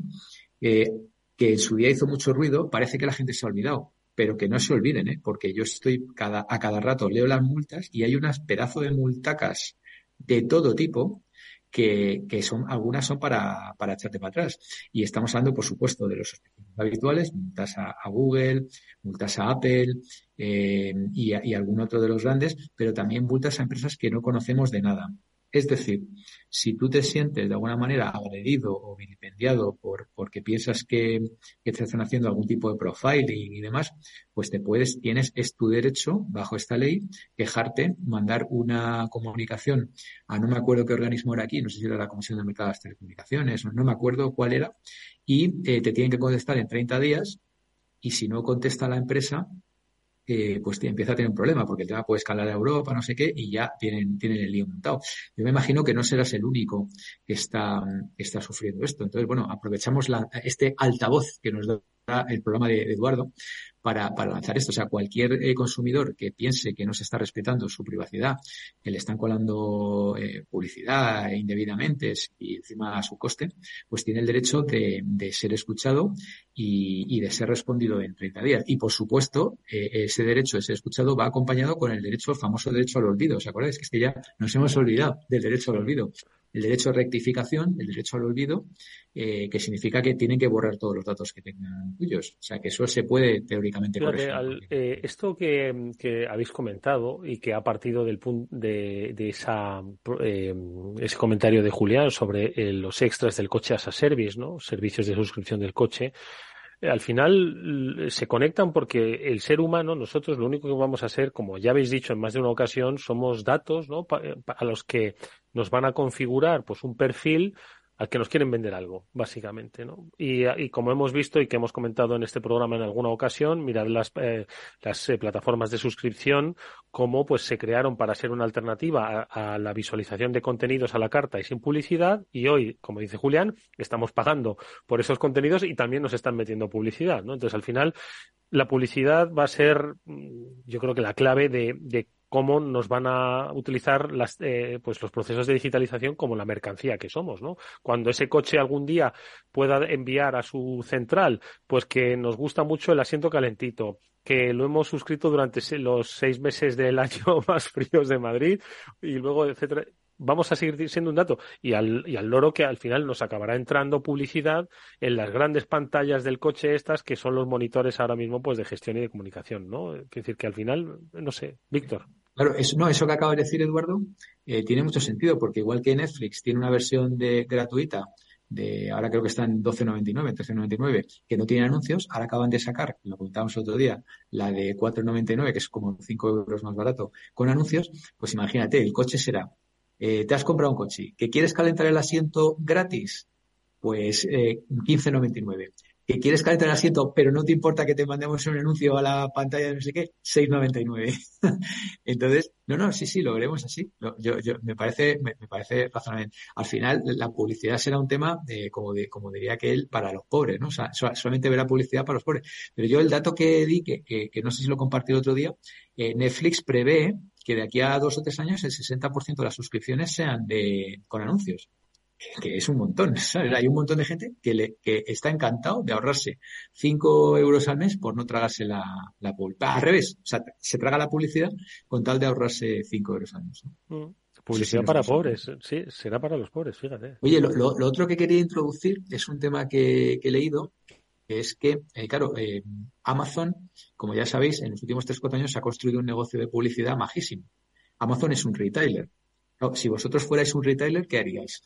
eh, que en su día hizo mucho ruido, parece que la gente se ha olvidado, pero que no se olviden, ¿eh? porque yo estoy cada, a cada rato leo las multas y hay unas pedazos de multacas de todo tipo que, que son, algunas son para, para echarte para atrás. Y estamos hablando, por supuesto, de los sospechosos habituales, multas a, Google, multas a Apple eh, y, y algún otro de los grandes, pero también multas a empresas que no conocemos de nada. Es decir, si tú te sientes de alguna manera agredido o vilipendiado por, porque piensas que, te están haciendo algún tipo de profiling y demás, pues te puedes, tienes, es tu derecho, bajo esta ley, quejarte, mandar una comunicación a no me acuerdo qué organismo era aquí, no sé si era la Comisión de Mercado de las Telecomunicaciones, no me acuerdo cuál era, y eh, te tienen que contestar en 30 días, y si no contesta la empresa, eh, pues empieza a tener un problema, porque el tema puede escalar a Europa, no sé qué, y ya tienen, tienen el lío montado. Yo me imagino que no serás el único que está, está sufriendo esto. Entonces, bueno, aprovechamos la, este altavoz que nos da el programa de Eduardo para, para lanzar esto. O sea, cualquier eh, consumidor que piense que no se está respetando su privacidad, que le están colando eh, publicidad indebidamente y encima a su coste, pues tiene el derecho de, de ser escuchado y, y, de ser respondido en 30 días. Y por supuesto, eh, ese derecho de ser escuchado va acompañado con el derecho, el famoso derecho al olvido. ¿Os acordáis? Que es que ya nos hemos olvidado del derecho al olvido el derecho a rectificación, el derecho al olvido, eh, que significa que tienen que borrar todos los datos que tengan tuyos. O sea, que eso se puede teóricamente corregir. Eh, esto que, habéis comentado y que ha partido del punto de, esa, eh, ese comentario de Julián sobre los extras del coche as a service, ¿no? Servicios de suscripción del coche al final se conectan porque el ser humano, nosotros lo único que vamos a ser, como ya habéis dicho en más de una ocasión, somos datos, ¿no? a los que nos van a configurar pues un perfil al que nos quieren vender algo, básicamente, ¿no? Y, y, como hemos visto y que hemos comentado en este programa en alguna ocasión, mirad las, eh, las eh, plataformas de suscripción, cómo pues se crearon para ser una alternativa a, a, la visualización de contenidos a la carta y sin publicidad, y hoy, como dice Julián, estamos pagando por esos contenidos y también nos están metiendo publicidad, ¿no? Entonces, al final, la publicidad va a ser, mm, yo creo que la clave de, de cómo nos van a utilizar las, eh, pues los procesos de digitalización como la mercancía que somos, ¿no? Cuando ese coche algún día pueda enviar a su central, pues que nos gusta mucho el asiento calentito, que lo hemos suscrito durante los seis meses del año más fríos de Madrid y luego, etcétera vamos a seguir siendo un dato. Y al, y al loro que al final nos acabará entrando publicidad en las grandes pantallas del coche estas, que son los monitores ahora mismo pues de gestión y de comunicación, ¿no? Es decir, que al final, no sé, Víctor. Claro, eso, no, eso que acaba de decir Eduardo eh, tiene mucho sentido, porque igual que Netflix tiene una versión de gratuita de, ahora creo que está en 12.99, 13.99, que no tiene anuncios, ahora acaban de sacar, lo contábamos otro día, la de 4.99, que es como 5 euros más barato, con anuncios, pues imagínate, el coche será, eh, te has comprado un coche, que quieres calentar el asiento gratis, pues eh, 15.99 que quieres calentar el asiento, pero no te importa que te mandemos un anuncio a la pantalla de no sé qué, 6.99. Entonces, no, no, sí, sí, lo veremos así. Yo, yo, me parece, me, parece razonable. Al final, la publicidad será un tema, de, como, de, como diría que él, para los pobres, ¿no? O sea, solamente verá publicidad para los pobres. Pero yo el dato que di, que, que, no sé si lo compartí el otro día, eh, Netflix prevé que de aquí a dos o tres años el 60% de las suscripciones sean de, con anuncios que es un montón, ¿sabes? Hay un montón de gente que, le, que está encantado de ahorrarse 5 euros al mes por no tragarse la, la publicidad. Al revés, o sea, se traga la publicidad con tal de ahorrarse 5 euros al mes. Mm. Publicidad para pobres, sí, será para los pobres, fíjate. Oye, lo, lo, otro que quería introducir es un tema que, que he leído, que es que, eh, claro, eh, Amazon, como ya sabéis, en los últimos 3-4 años ha construido un negocio de publicidad majísimo. Amazon es un retailer. si vosotros fuerais un retailer, ¿qué haríais?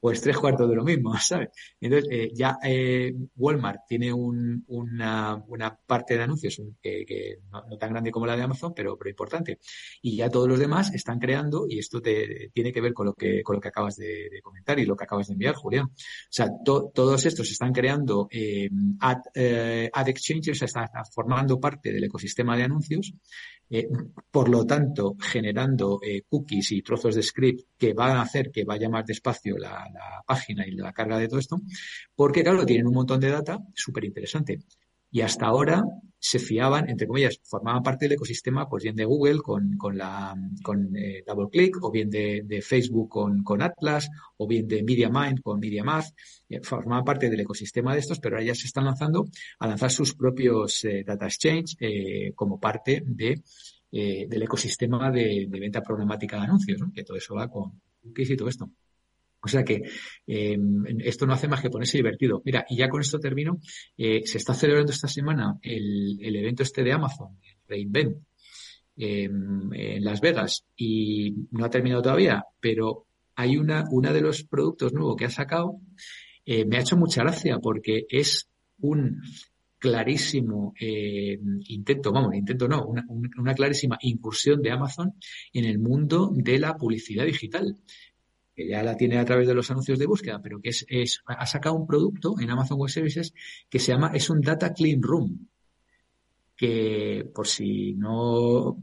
Pues tres cuartos de lo mismo, ¿sabes? Entonces, eh, ya eh, Walmart tiene un, una, una, parte de anuncios que, no, tan grande como la de Amazon, pero, pero importante. Y ya todos los demás están creando, y esto te, tiene que ver con lo que, con lo que acabas de, comentar y lo que acabas de enviar, Julián. O sea, todos estos están creando eh, ad, eh, ad exchanges, o sea, están formando parte del ecosistema de anuncios eh, por lo tanto, generando eh, cookies y trozos de script que van a hacer que vaya más despacio la, página y la carga de todo esto, porque claro, tienen un montón de data súper interesante. Y hasta ahora se fiaban, entre comillas, formaban parte del ecosistema, pues bien de Google con, con la, con eh, DoubleClick, o bien de, Facebook con, con, Atlas, o bien de MediaMind con MediaMath. Formaban parte del ecosistema de estos, pero ahora ya se están lanzando a lanzar sus propios eh, data exchange eh, como parte de, eh, del ecosistema de, venta problemática de anuncios, ¿no? que todo eso va con cookies y todo esto. O sea que eh, esto no hace más que ponerse divertido. Mira, y ya con esto termino. Eh, se está celebrando esta semana el, el, evento este de Amazon, Reinvent. em, en Las Vegas y no ha terminado todavía, pero hay una, una de los productos nuevos que ha sacado, eh, me ha hecho mucha gracia porque es un clarísimo eh, intento, vamos, intento no, una, una, clarísima incursión de Amazon en el mundo de la publicidad digital que ya la tiene a través de los anuncios de búsqueda, pero que es, es, ha sacado un producto en Amazon Web Services que se llama, es un Data Clean Room, que por si no,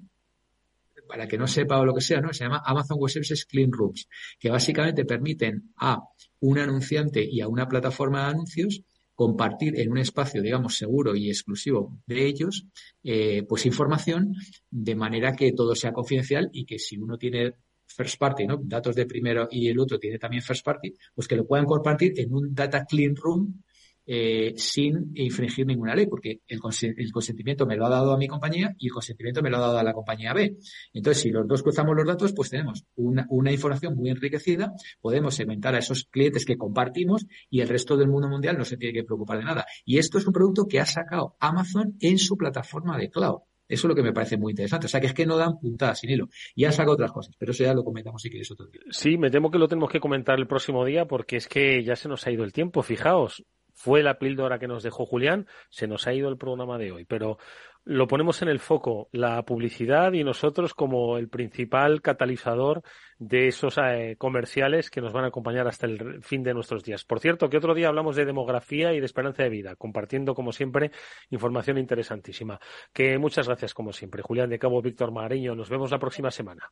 para que no sepa o lo que sea, ¿no? Se llama Amazon Web Services Clean Rooms, que básicamente permiten a un anunciante y a una plataforma de anuncios compartir en un espacio, digamos, seguro y exclusivo de ellos, eh, pues información de manera que todo sea confidencial y que si uno tiene first party, ¿no? Datos de primero y el otro tiene también first party, pues que lo puedan compartir en un data clean room eh, sin infringir ninguna ley, porque el, consentimiento me lo ha dado a mi compañía y el consentimiento me lo ha dado a la compañía B. Entonces, si los dos cruzamos los datos, pues tenemos una información muy enriquecida, podemos segmentar a esos clientes que compartimos y el resto del mundo mundial no se tiene que preocupar de nada. Y esto es un producto que ha sacado Amazon en su plataforma de cloud. Eso es lo que me parece muy interesante. O sea, que es que no dan puntadas sin hilo. Y han sacado otras cosas, pero eso ya lo comentamos si quieres otro día. Sí, me temo que lo tenemos que comentar el próximo día porque es que ya se nos ha ido el tiempo. Fijaos, fue la píldora que nos dejó Julián, se nos ha ido el programa de hoy. Pero lo ponemos en el foco, la publicidad y nosotros como el principal catalizador de esos eh, comerciales que nos van a acompañar hasta el fin de nuestros días. Por cierto, que otro día hablamos de demografía y de esperanza de vida, compartiendo como siempre información interesantísima. Que muchas gracias como siempre. Julián de Cabo, Víctor Mariño, nos vemos la próxima semana.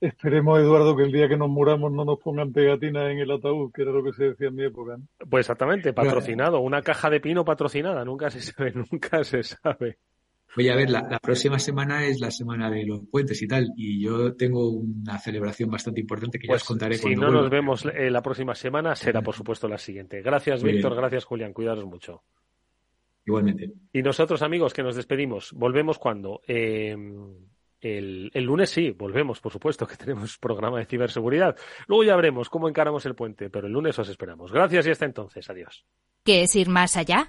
Esperemos, Eduardo, que el día que nos muramos no nos pongan pegatinas en el ataúd, que era lo que se decía en mi época. Pues exactamente, patrocinado, una caja de pino patrocinada, nunca se sabe, nunca se sabe. Oye, a ver, la, próxima semana es la semana de los puentes y tal, y yo tengo una celebración bastante importante que ya os pues, contaré si no nos vemos eh, la próxima semana, será por supuesto la siguiente. Gracias, Víctor, gracias, Julián, cuidaros mucho. Igualmente. Y nosotros, amigos, que nos despedimos, volvemos cuando. Eh, el, el, lunes sí, volvemos, por supuesto, que tenemos programa de ciberseguridad. Luego ya veremos cómo encaramos el puente, pero el lunes os esperamos. Gracias y hasta entonces. Adiós. ¿Qué es ir más allá?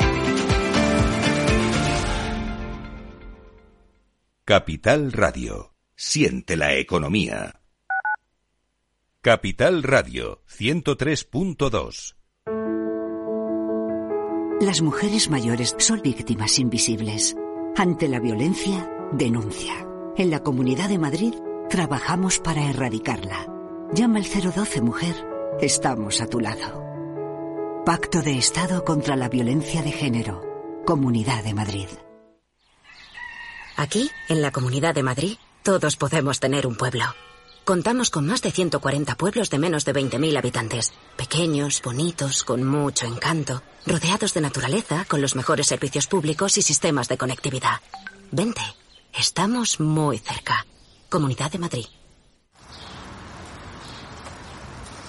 Capital Radio. Siente la economía. Capital Radio 103.2. Las mujeres mayores son víctimas invisibles. Ante la violencia, denuncia. En la Comunidad de Madrid trabajamos para erradicarla. Llama al 012 Mujer. Estamos a tu lado. Pacto de Estado contra la Violencia de Género. Comunidad de Madrid. Aquí, en la Comunidad de Madrid, todos podemos tener un pueblo. Contamos con más de 140 pueblos de menos de 20.000 habitantes. Pequeños, bonitos, con mucho encanto, rodeados de naturaleza, con los mejores servicios públicos y sistemas de conectividad. Vente, estamos muy cerca. Comunidad de Madrid.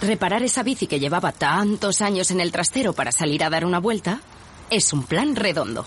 Reparar esa bici que llevaba tantos años en el trastero para salir a dar una vuelta es un plan redondo.